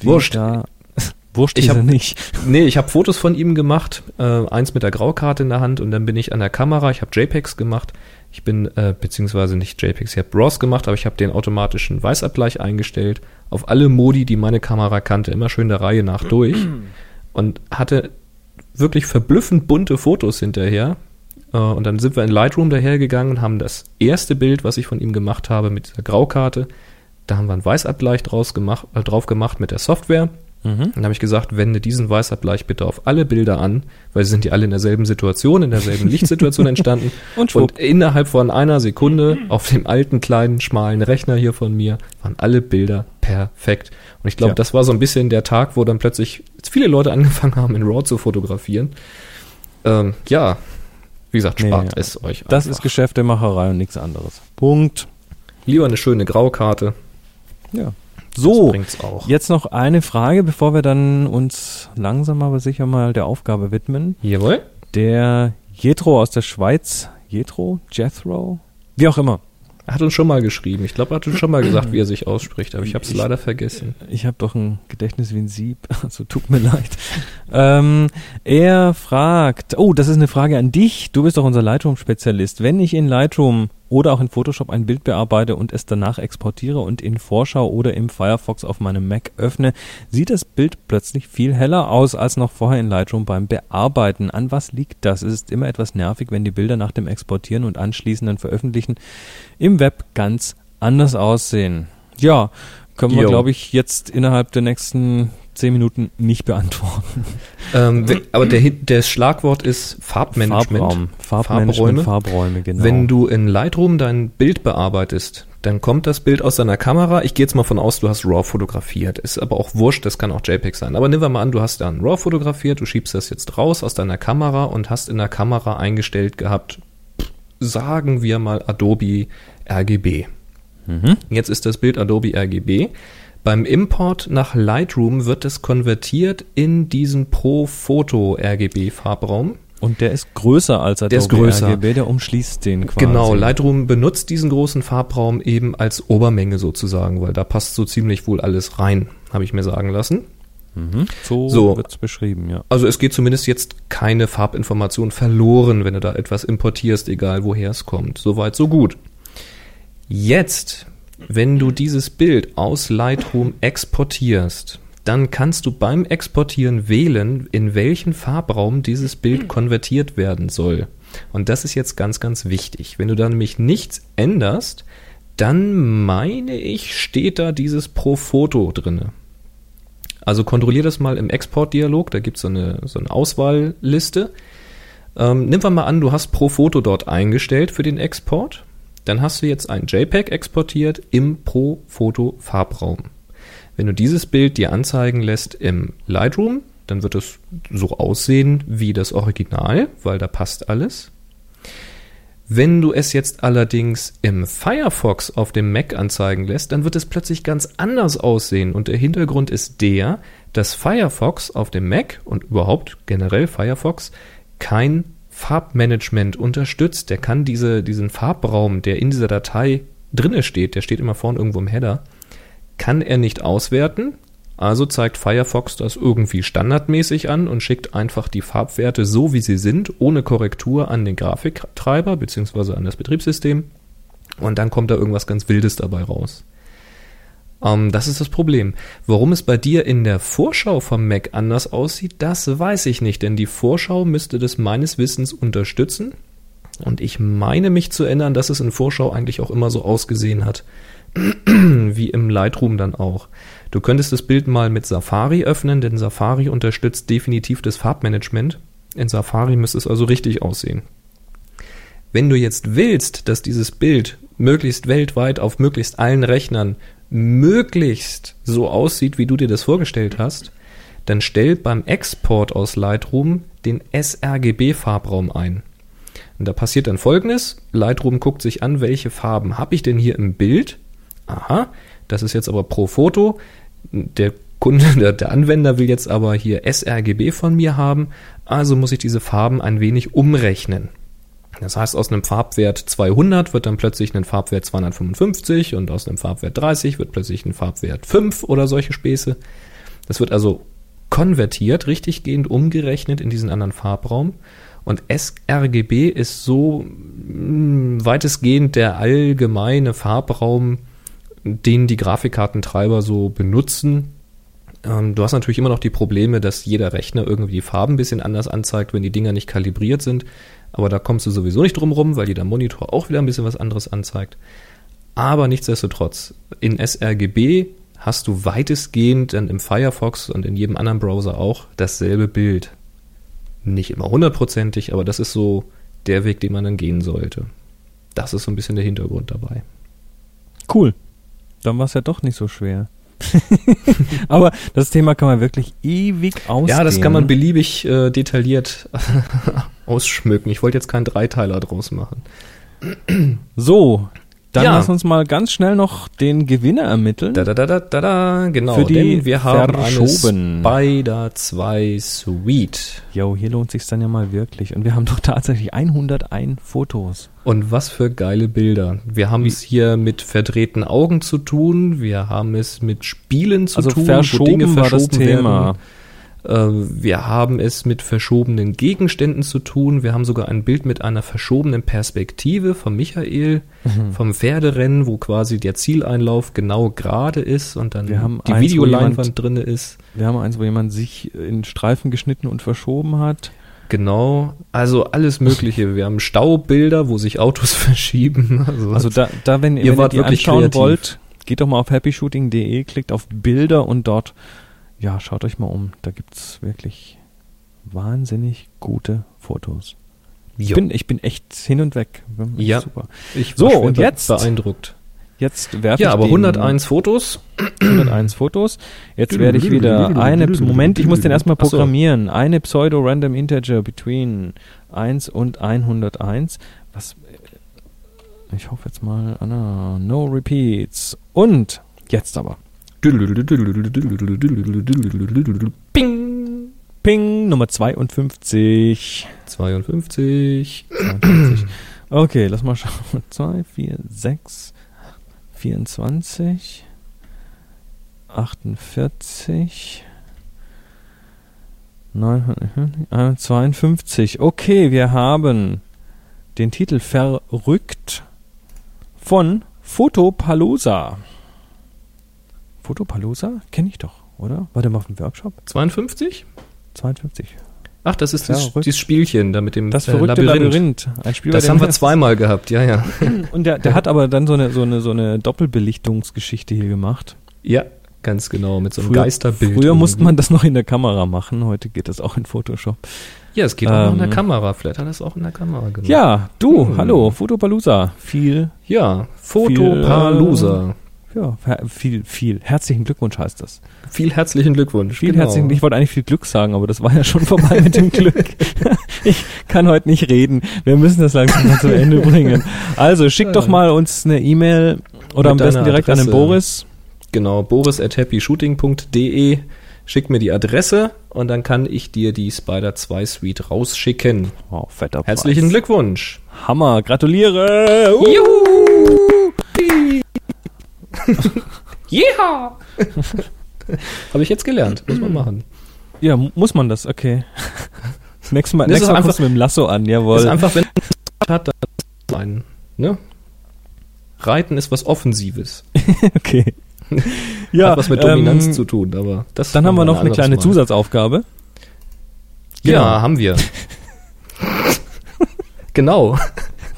wie Wurscht. Da, <laughs> Wurscht Ich hab- nicht. Nee, ich habe Fotos von ihm gemacht, äh, eins mit der Graukarte in der Hand und dann bin ich an der Kamera, ich habe JPEGs gemacht, ich bin, äh, beziehungsweise nicht JPEGs, ich habe RAWs gemacht, aber ich habe den automatischen Weißabgleich eingestellt, auf alle Modi, die meine Kamera kannte, immer schön der Reihe nach durch und hatte wirklich verblüffend bunte Fotos hinterher. Äh, und dann sind wir in Lightroom dahergegangen und haben das erste Bild, was ich von ihm gemacht habe, mit dieser Graukarte, da haben wir einen Weißabgleich draus gemacht, äh, drauf gemacht mit der Software. Mhm. Dann habe ich gesagt, wende diesen Weißabgleich bitte auf alle Bilder an, weil sie sind ja alle in derselben Situation, in derselben <laughs> Lichtsituation entstanden. Und schwupp. Und innerhalb von einer Sekunde auf dem alten, kleinen, schmalen Rechner hier von mir waren alle Bilder perfekt. Und ich glaube, Ja. das war so ein bisschen der Tag, wo dann plötzlich viele Leute angefangen haben, in RAW zu fotografieren. Ähm, ja, wie gesagt, Nee, spart ja. es euch Das einfach. ist Geschäftemacherei und nichts anderes. Punkt. Lieber eine schöne Graukarte. Ja. So, jetzt noch eine Frage, bevor wir dann uns langsam aber sicher mal der Aufgabe widmen. Jawohl. Der Jethro aus der Schweiz, Jethro, Jethro, wie auch immer. Er hat uns schon mal geschrieben. Ich glaube, er hat uns schon mal gesagt, wie er sich ausspricht, aber ich habe es leider vergessen. Ich habe doch ein Gedächtnis wie ein Sieb, <laughs> also tut mir leid. Ähm, er fragt, oh, das ist eine Frage an dich. Du bist doch unser Lightroom-Spezialist. Wenn ich in Lightroom oder auch in Photoshop ein Bild bearbeite und es danach exportiere und in Vorschau oder im Firefox auf meinem Mac öffne, sieht das Bild plötzlich viel heller aus als noch vorher in Lightroom beim Bearbeiten. An was liegt das? Es ist immer etwas nervig, wenn die Bilder nach dem Exportieren und anschließenden Veröffentlichen im Web ganz anders aussehen. Ja, können wir, glaube ich, jetzt innerhalb der nächsten zehn Minuten nicht beantworten. Ähm, aber der, der Schlagwort ist Farbmanagement. Farbraum, Farbmanagement, Farbräume. Farbräume, genau. Wenn du in Lightroom dein Bild bearbeitest, dann kommt das Bild aus deiner Kamera. Ich gehe jetzt mal von aus, du hast RAW fotografiert. Ist aber auch wurscht, das kann auch JPEG sein. Aber nehmen wir mal an, du hast dann RAW fotografiert, du schiebst das jetzt raus aus deiner Kamera und hast in der Kamera eingestellt gehabt, sagen wir mal Adobe RGB. mhm. Jetzt ist das Bild Adobe RGB. Beim Import nach Lightroom wird es konvertiert in diesen Pro Photo RGB Farbraum. Und der ist größer als Adobe Der ist größer. RGB, der umschließt den quasi. Genau, Lightroom benutzt diesen großen Farbraum eben als Obermenge sozusagen, weil da passt so ziemlich wohl alles rein, habe ich mir sagen lassen. Mhm. So, So. wird's beschrieben, ja. Also es geht zumindest jetzt keine Farbinformation verloren, wenn du da etwas importierst, egal woher es kommt. Soweit, so gut. Jetzt, wenn du dieses Bild aus Lightroom exportierst, dann kannst du beim Exportieren wählen, in welchen Farbraum dieses Bild konvertiert werden soll. Und das ist jetzt ganz, ganz wichtig. Wenn du da nämlich nichts änderst, dann meine ich, steht da dieses Pro Foto drinne. Also kontrollier das mal im Exportdialog, da gibt es so eine, so eine Auswahlliste. Ähm, nimm wir mal an, du hast Pro Foto dort eingestellt für den Export. Dann hast du jetzt ein JPEG exportiert im Pro Foto Farbraum. Wenn du dieses Bild dir anzeigen lässt im Lightroom, dann wird es so aussehen wie das Original, weil da passt alles. Wenn du es jetzt allerdings im Firefox auf dem Mac anzeigen lässt, dann wird es plötzlich ganz anders aussehen. Und der Hintergrund ist der, dass Firefox auf dem Mac und überhaupt generell Firefox kein Farbmanagement unterstützt. Der kann diese, diesen Farbraum, der in dieser Datei drinne steht, der steht immer vorne irgendwo im Header, kann er nicht auswerten. Also zeigt Firefox das irgendwie standardmäßig an und schickt einfach die Farbwerte so, wie sie sind, ohne Korrektur an den Grafiktreiber bzw. an das Betriebssystem. Und dann kommt da irgendwas ganz Wildes dabei raus. Ähm, das ist das Problem. Warum es bei dir in der Vorschau vom Mac anders aussieht, das weiß ich nicht, denn die Vorschau müsste das meines Wissens unterstützen. Und ich meine mich zu erinnern, dass es in Vorschau eigentlich auch immer so ausgesehen hat, <clears throat> wie im Lightroom dann auch. Du könntest das Bild mal mit Safari öffnen, denn Safari unterstützt definitiv das Farbmanagement. In Safari müsste es also richtig aussehen. Wenn du jetzt willst, dass dieses Bild möglichst weltweit auf möglichst allen Rechnern möglichst so aussieht, wie du dir das vorgestellt hast, dann stell beim Export aus Lightroom den sRGB-Farbraum ein. Und da passiert dann folgendes: Lightroom guckt sich an, welche Farben habe ich denn hier im Bild? Aha, das ist jetzt aber pro Foto. Der Kunde, <laughs> der, der Anwender will jetzt aber hier sRGB von mir haben, also muss ich diese Farben ein wenig umrechnen. Das heißt, aus einem Farbwert 200 wird dann plötzlich ein Farbwert 255 und aus einem Farbwert 30 wird plötzlich ein Farbwert 5 oder solche Späße. Das wird also konvertiert, richtiggehend umgerechnet in diesen anderen Farbraum. Und sRGB ist so mh, weitestgehend der allgemeine Farbraum, den die Grafikkartentreiber so benutzen. Ähm, du hast natürlich immer noch die Probleme, dass jeder Rechner irgendwie die Farben ein bisschen anders anzeigt, wenn die Dinger nicht kalibriert sind. Aber da kommst du sowieso nicht drum rum, weil jeder Monitor auch wieder ein bisschen was anderes anzeigt. Aber nichtsdestotrotz, in sRGB hast du weitestgehend dann im Firefox und in jedem anderen Browser auch dasselbe Bild. Nicht immer hundertprozentig, aber das ist so der Weg, den man dann gehen sollte. Das ist so ein bisschen der Hintergrund dabei. Cool. Dann war es ja doch nicht so schwer. <laughs> Aber das Thema kann man wirklich ewig ausdehnen. Ja, das kann man beliebig äh, detailliert ausschmücken. Ich wollte jetzt keinen Dreiteiler draus machen. <clears throat> So, dann Ja. lass uns mal ganz schnell noch den Gewinner ermitteln. Da, da, da, da, da, da, genau. Für die denn wir haben verschoben. eine Spider 2 Suite. Jo, hier lohnt sich's dann ja mal wirklich. Und wir haben doch tatsächlich 101 Fotos. Und was für geile Bilder. Wir haben es hier mit verdrehten Augen zu tun. Wir haben es mit Spielen zu also tun, verschoben war das verschoben Thema. werden. Äh, Wir haben es mit verschobenen Gegenständen zu tun. Wir haben sogar ein Bild mit einer verschobenen Perspektive von Michael Mhm. vom Pferderennen, wo quasi der Zieleinlauf genau gerade ist und dann die eins, Videoleinwand drinne ist. Wir haben eins, wo jemand sich in Streifen geschnitten und verschoben hat. Genau, also alles Mögliche. Wir haben Staubilder, wo sich Autos <laughs> verschieben. Also, Also da, da wenn, Ihr wenn ihr wart die wirklich anschauen kreativ. wollt, geht doch mal auf happyshooting.de, klickt auf Bilder und dort, ja, schaut euch mal um. Da gibt's wirklich wahnsinnig gute Fotos. Ich Jo. bin, ich bin echt hin und weg. Ja. Super. ich So, und jetzt? beeindruckt. Jetzt werfe Ja, ich aber den 101 Fotos. 101 Fotos. Jetzt werde ich wieder eine, Moment, ich muss den erstmal Ach so. programmieren. Eine Pseudo-Random Integer between 1 und 101. Was, äh, ich hoffe jetzt mal, Anna, no repeats. Und jetzt aber. Ping. Ping, Nummer 52. 52. 52. Okay, lass mal schauen. 2, 4, 6, 24, 48, 900, 52. Okay, wir haben den Titel Verrückt von Fotopalooza. Fotopalooza? Kenne ich doch, oder? War der mal auf dem Workshop? 52? 52. Ach, das ist das, Verrückt. dieses Spielchen da mit dem Das äh, verrückte Labyrinth. Ein Spiel, Das haben wir zweimal gehabt, ja, ja. <laughs> Und der, der hat aber dann so eine, so eine, so eine Doppelbelichtungsgeschichte hier gemacht. Ja, ganz genau, mit so einem Früher, Geisterbild. früher musste irgendwie. man das noch in der Kamera machen, heute geht das auch in Photoshop. Ja, es geht auch noch in der Ähm, Kamera. Vielleicht hat er es auch in der Kamera gemacht. Ja, du, Hm. hallo, Fotopalooza. Viel, Ja, Fotopalooza. Ja, viel, viel. Herzlichen Glückwunsch heißt das. Viel herzlichen Glückwunsch. Viel genau. herzlichen, ich wollte eigentlich viel Glück sagen, aber das war ja schon vorbei mit dem Glück. <laughs> ich kann heute nicht reden. Wir müssen das langsam mal zu Ende bringen. Also, schick doch mal uns eine E-Mail oder Mit am besten direkt an den Adresse. Boris. Genau, boris at happyshooting.de. Schick mir die Adresse und dann kann ich dir die Spider 2 Suite rausschicken. Oh, fetter Herzlichen Preis. Glückwunsch. Hammer, gratuliere. Uh. Juhu! <laughs> Jeha! <laughs> Habe ich jetzt gelernt. Muss man machen. Ja, mu- muss man das, okay. <laughs> nächstes Mal, Das nächstes ist Mal einfach- kommst du mit dem Lasso an, Das jawohl. ist einfach, wenn man hat, dann sein. Ne? Reiten ist was Offensives. okay. Ja, Hat was mit Dominanz ähm, zu tun, aber das Dann haben wir noch eine kleine Mal. Zusatzaufgabe. Ja, Genau. haben wir. genau.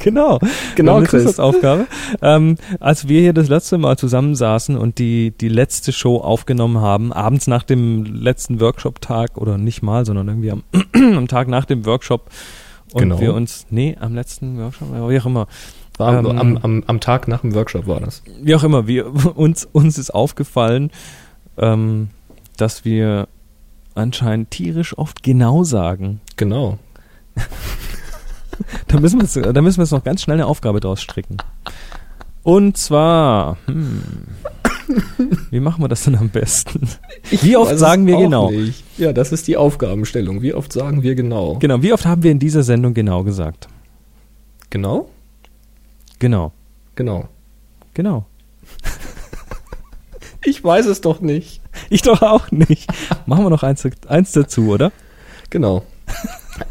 Genau, Genau, eine Chris. Zusatzaufgabe. ähm, als wir hier das letzte Mal zusammensaßen und die, die letzte Show aufgenommen haben, abends nach dem letzten Workshop-Tag oder nicht mal, sondern irgendwie am, <clears throat> am Tag nach dem Workshop und Genau. wir uns, nee, am letzten Workshop, wie auch immer, War am- Ähm, am, am, am Tag nach dem Workshop war das. wie auch immer, wir, <laughs> uns, uns ist aufgefallen, ähm, dass wir anscheinend tierisch oft genau sagen. Genau. <laughs> Da müssen wir jetzt, da müssen wir jetzt noch ganz schnell eine Aufgabe draus stricken. Und zwar, hm, wie machen wir das denn am besten? Wie oft sagen wir genau? nicht. Ja, das ist die Aufgabenstellung. Wie oft sagen wir genau? Genau, wie oft haben wir in dieser Sendung genau gesagt? Genau? Genau, Genau. genau. Ich weiß es doch nicht. Ich doch auch nicht. Machen wir noch eins, eins dazu, oder? Genau.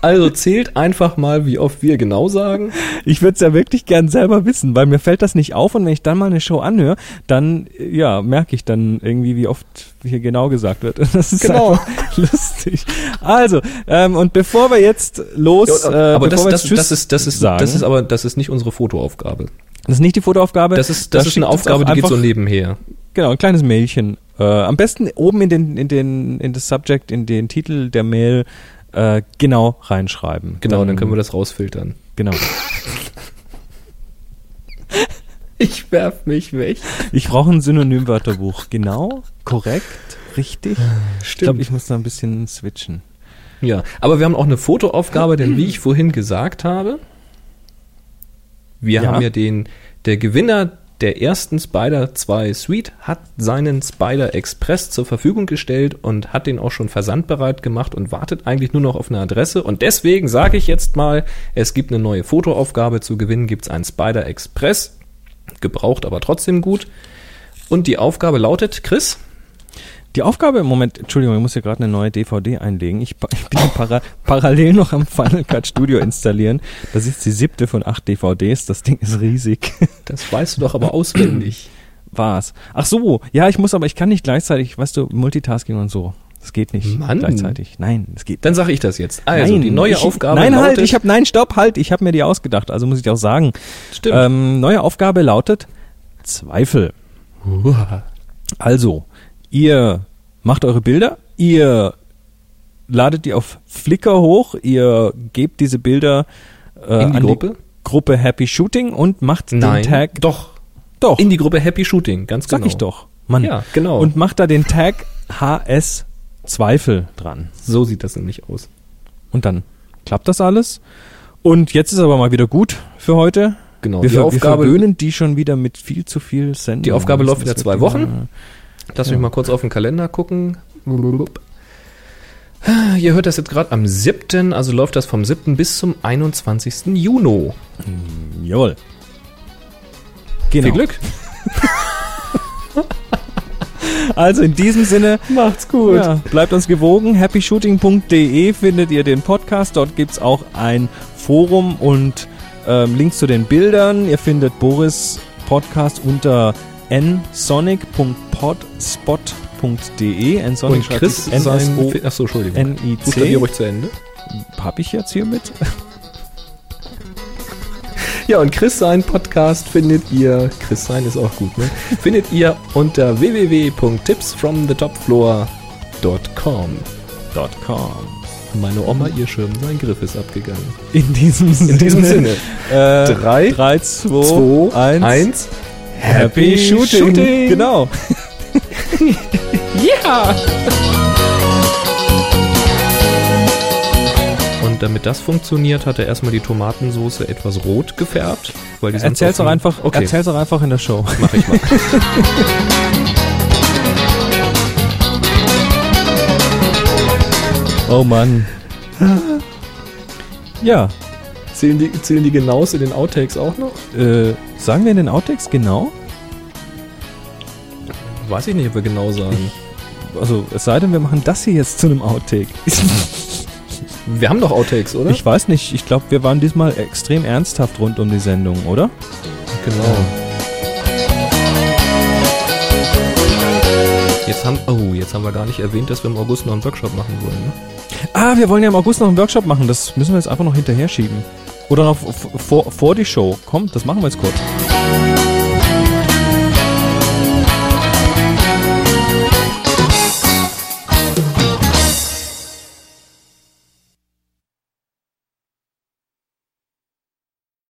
Also zählt einfach mal, wie oft wir genau sagen. Ich würde es ja wirklich gern selber wissen, weil mir fällt das nicht auf und wenn ich dann mal eine Show anhöre, dann, äh, ja, merke ich dann irgendwie, wie oft hier genau gesagt wird. <laughs> Das ist Genau. einfach <laughs> lustig. Also, ähm, und bevor wir jetzt los, äh, aber das, das, das, ist, das, ist, sagen, das ist aber das ist nicht unsere Fotoaufgabe. das ist nicht die Fotoaufgabe. Das ist, das Da ist eine Aufgabe, die geht so nebenher. Genau, ein kleines Mailchen. Äh, am besten oben in den, in den, in das Subject, in den Titel der Mail äh, genau reinschreiben. Genau, dann können wir das rausfiltern. Genau. <laughs> Ich werf mich weg. Ich brauche ein Synonymwörterbuch. Genau, korrekt, richtig. Ich glaube, ich muss da ein bisschen switchen. Ja, aber wir haben auch eine Fotoaufgabe, denn wie ich vorhin gesagt habe, wir Ja. haben ja den, der Gewinner der ersten Spider 2 Suite hat seinen Spider Express zur Verfügung gestellt und hat den auch schon versandbereit gemacht und wartet eigentlich nur noch auf eine Adresse. Und deswegen sage ich jetzt mal, es gibt eine neue Fotoaufgabe zu gewinnen, gibt es einen Spider Express, gebraucht aber trotzdem gut. Und die Aufgabe lautet, Chris, Die Aufgabe im Moment, Entschuldigung, ich muss hier gerade eine neue DVD einlegen. Ich, ich bin para, parallel noch am Final Cut Studio installieren. Das ist die siebte von acht DVDs. Das Ding ist riesig. das weißt du doch aber auswendig. War's. Ach so, ja, ich muss aber, ich kann nicht gleichzeitig, weißt du, Multitasking und so. Das geht nicht Mann. gleichzeitig. Nein, das geht Dann sage ich das jetzt. Also, die neue ich, Aufgabe Nein, lautet, halt, ich habe nein, stopp, halt, ich habe mir die ausgedacht, also muss ich auch sagen. Stimmt. Ähm, neue Aufgabe lautet Zweifel. Also, ihr macht eure Bilder, ihr ladet die auf Flickr hoch, ihr gebt diese Bilder äh, In die an Gruppe? die Gruppe Happy Shooting und macht Nein, den Tag doch. doch In die Gruppe Happy Shooting, ganz sag genau. ich doch. Mann. Ja, genau. Und macht da den Tag HS Zweifel dran. so sieht das nämlich aus. Und dann klappt das alles. Und jetzt ist aber mal wieder gut für heute. Genau. Wir, die ver Aufgabe, wir verwöhnen die schon wieder mit viel zu viel Sendung. Die Aufgabe läuft wieder zwei Wochen. Lass mich mal kurz auf den Kalender gucken. Ihr hört das jetzt gerade am 7., also läuft das vom 7. bis zum 21. Juni. Jawohl. Genau. Viel Glück. <laughs> Also in diesem Sinne, Macht's gut. ja, bleibt uns gewogen. happyshooting.de findet ihr den Podcast. Dort gibt's auch ein Forum und ähm, Links zu den Bildern. Ihr findet Boris Podcast unter nsonic.podspot.de. nsonic Und Chris sein... Achso, Entschuldigung. N-I-C. Ruhig zu Ende. Hab ich jetzt hier mit? <laughs> Ja, und Chris sein Podcast findet ihr, Chris sein ist auch gut, ne? findet ihr unter www.tipsfromthetopfloor.com. .com. Meine Oma, ihr Schirm, sein Griff ist abgegangen. In diesem Sinne. In diesem Sinne. Äh, Drei, 3, 2, 2, 1. 1. Happy Shooting. Genau. <laughs> Ja! Und damit das funktioniert, hat er erstmal die Tomatensoße etwas rot gefärbt. Weil die Erzähl's doch einfach, Okay, erzähl's doch einfach in der Show. mach ich mal. <laughs> Oh Mann. Ja, zählen, die, zählen die Genaus in den Outtakes auch noch? äh, sagen wir in den Outtakes genau? Weiß ich nicht, ob wir genau sagen. Also, es sei denn, wir machen das hier jetzt zu einem Outtake. Wir haben doch Outtakes, oder? Ich weiß nicht, ich glaube, wir waren diesmal extrem ernsthaft rund um die Sendung, oder? genau. Jetzt haben, oh, jetzt haben wir gar nicht erwähnt, dass wir im August noch einen Workshop machen wollen. Ne? Ah, wir wollen ja im August noch einen Workshop machen. Das müssen wir jetzt einfach noch hinterher schieben. Oder noch vor, vor die Show. Komm, das machen wir jetzt kurz.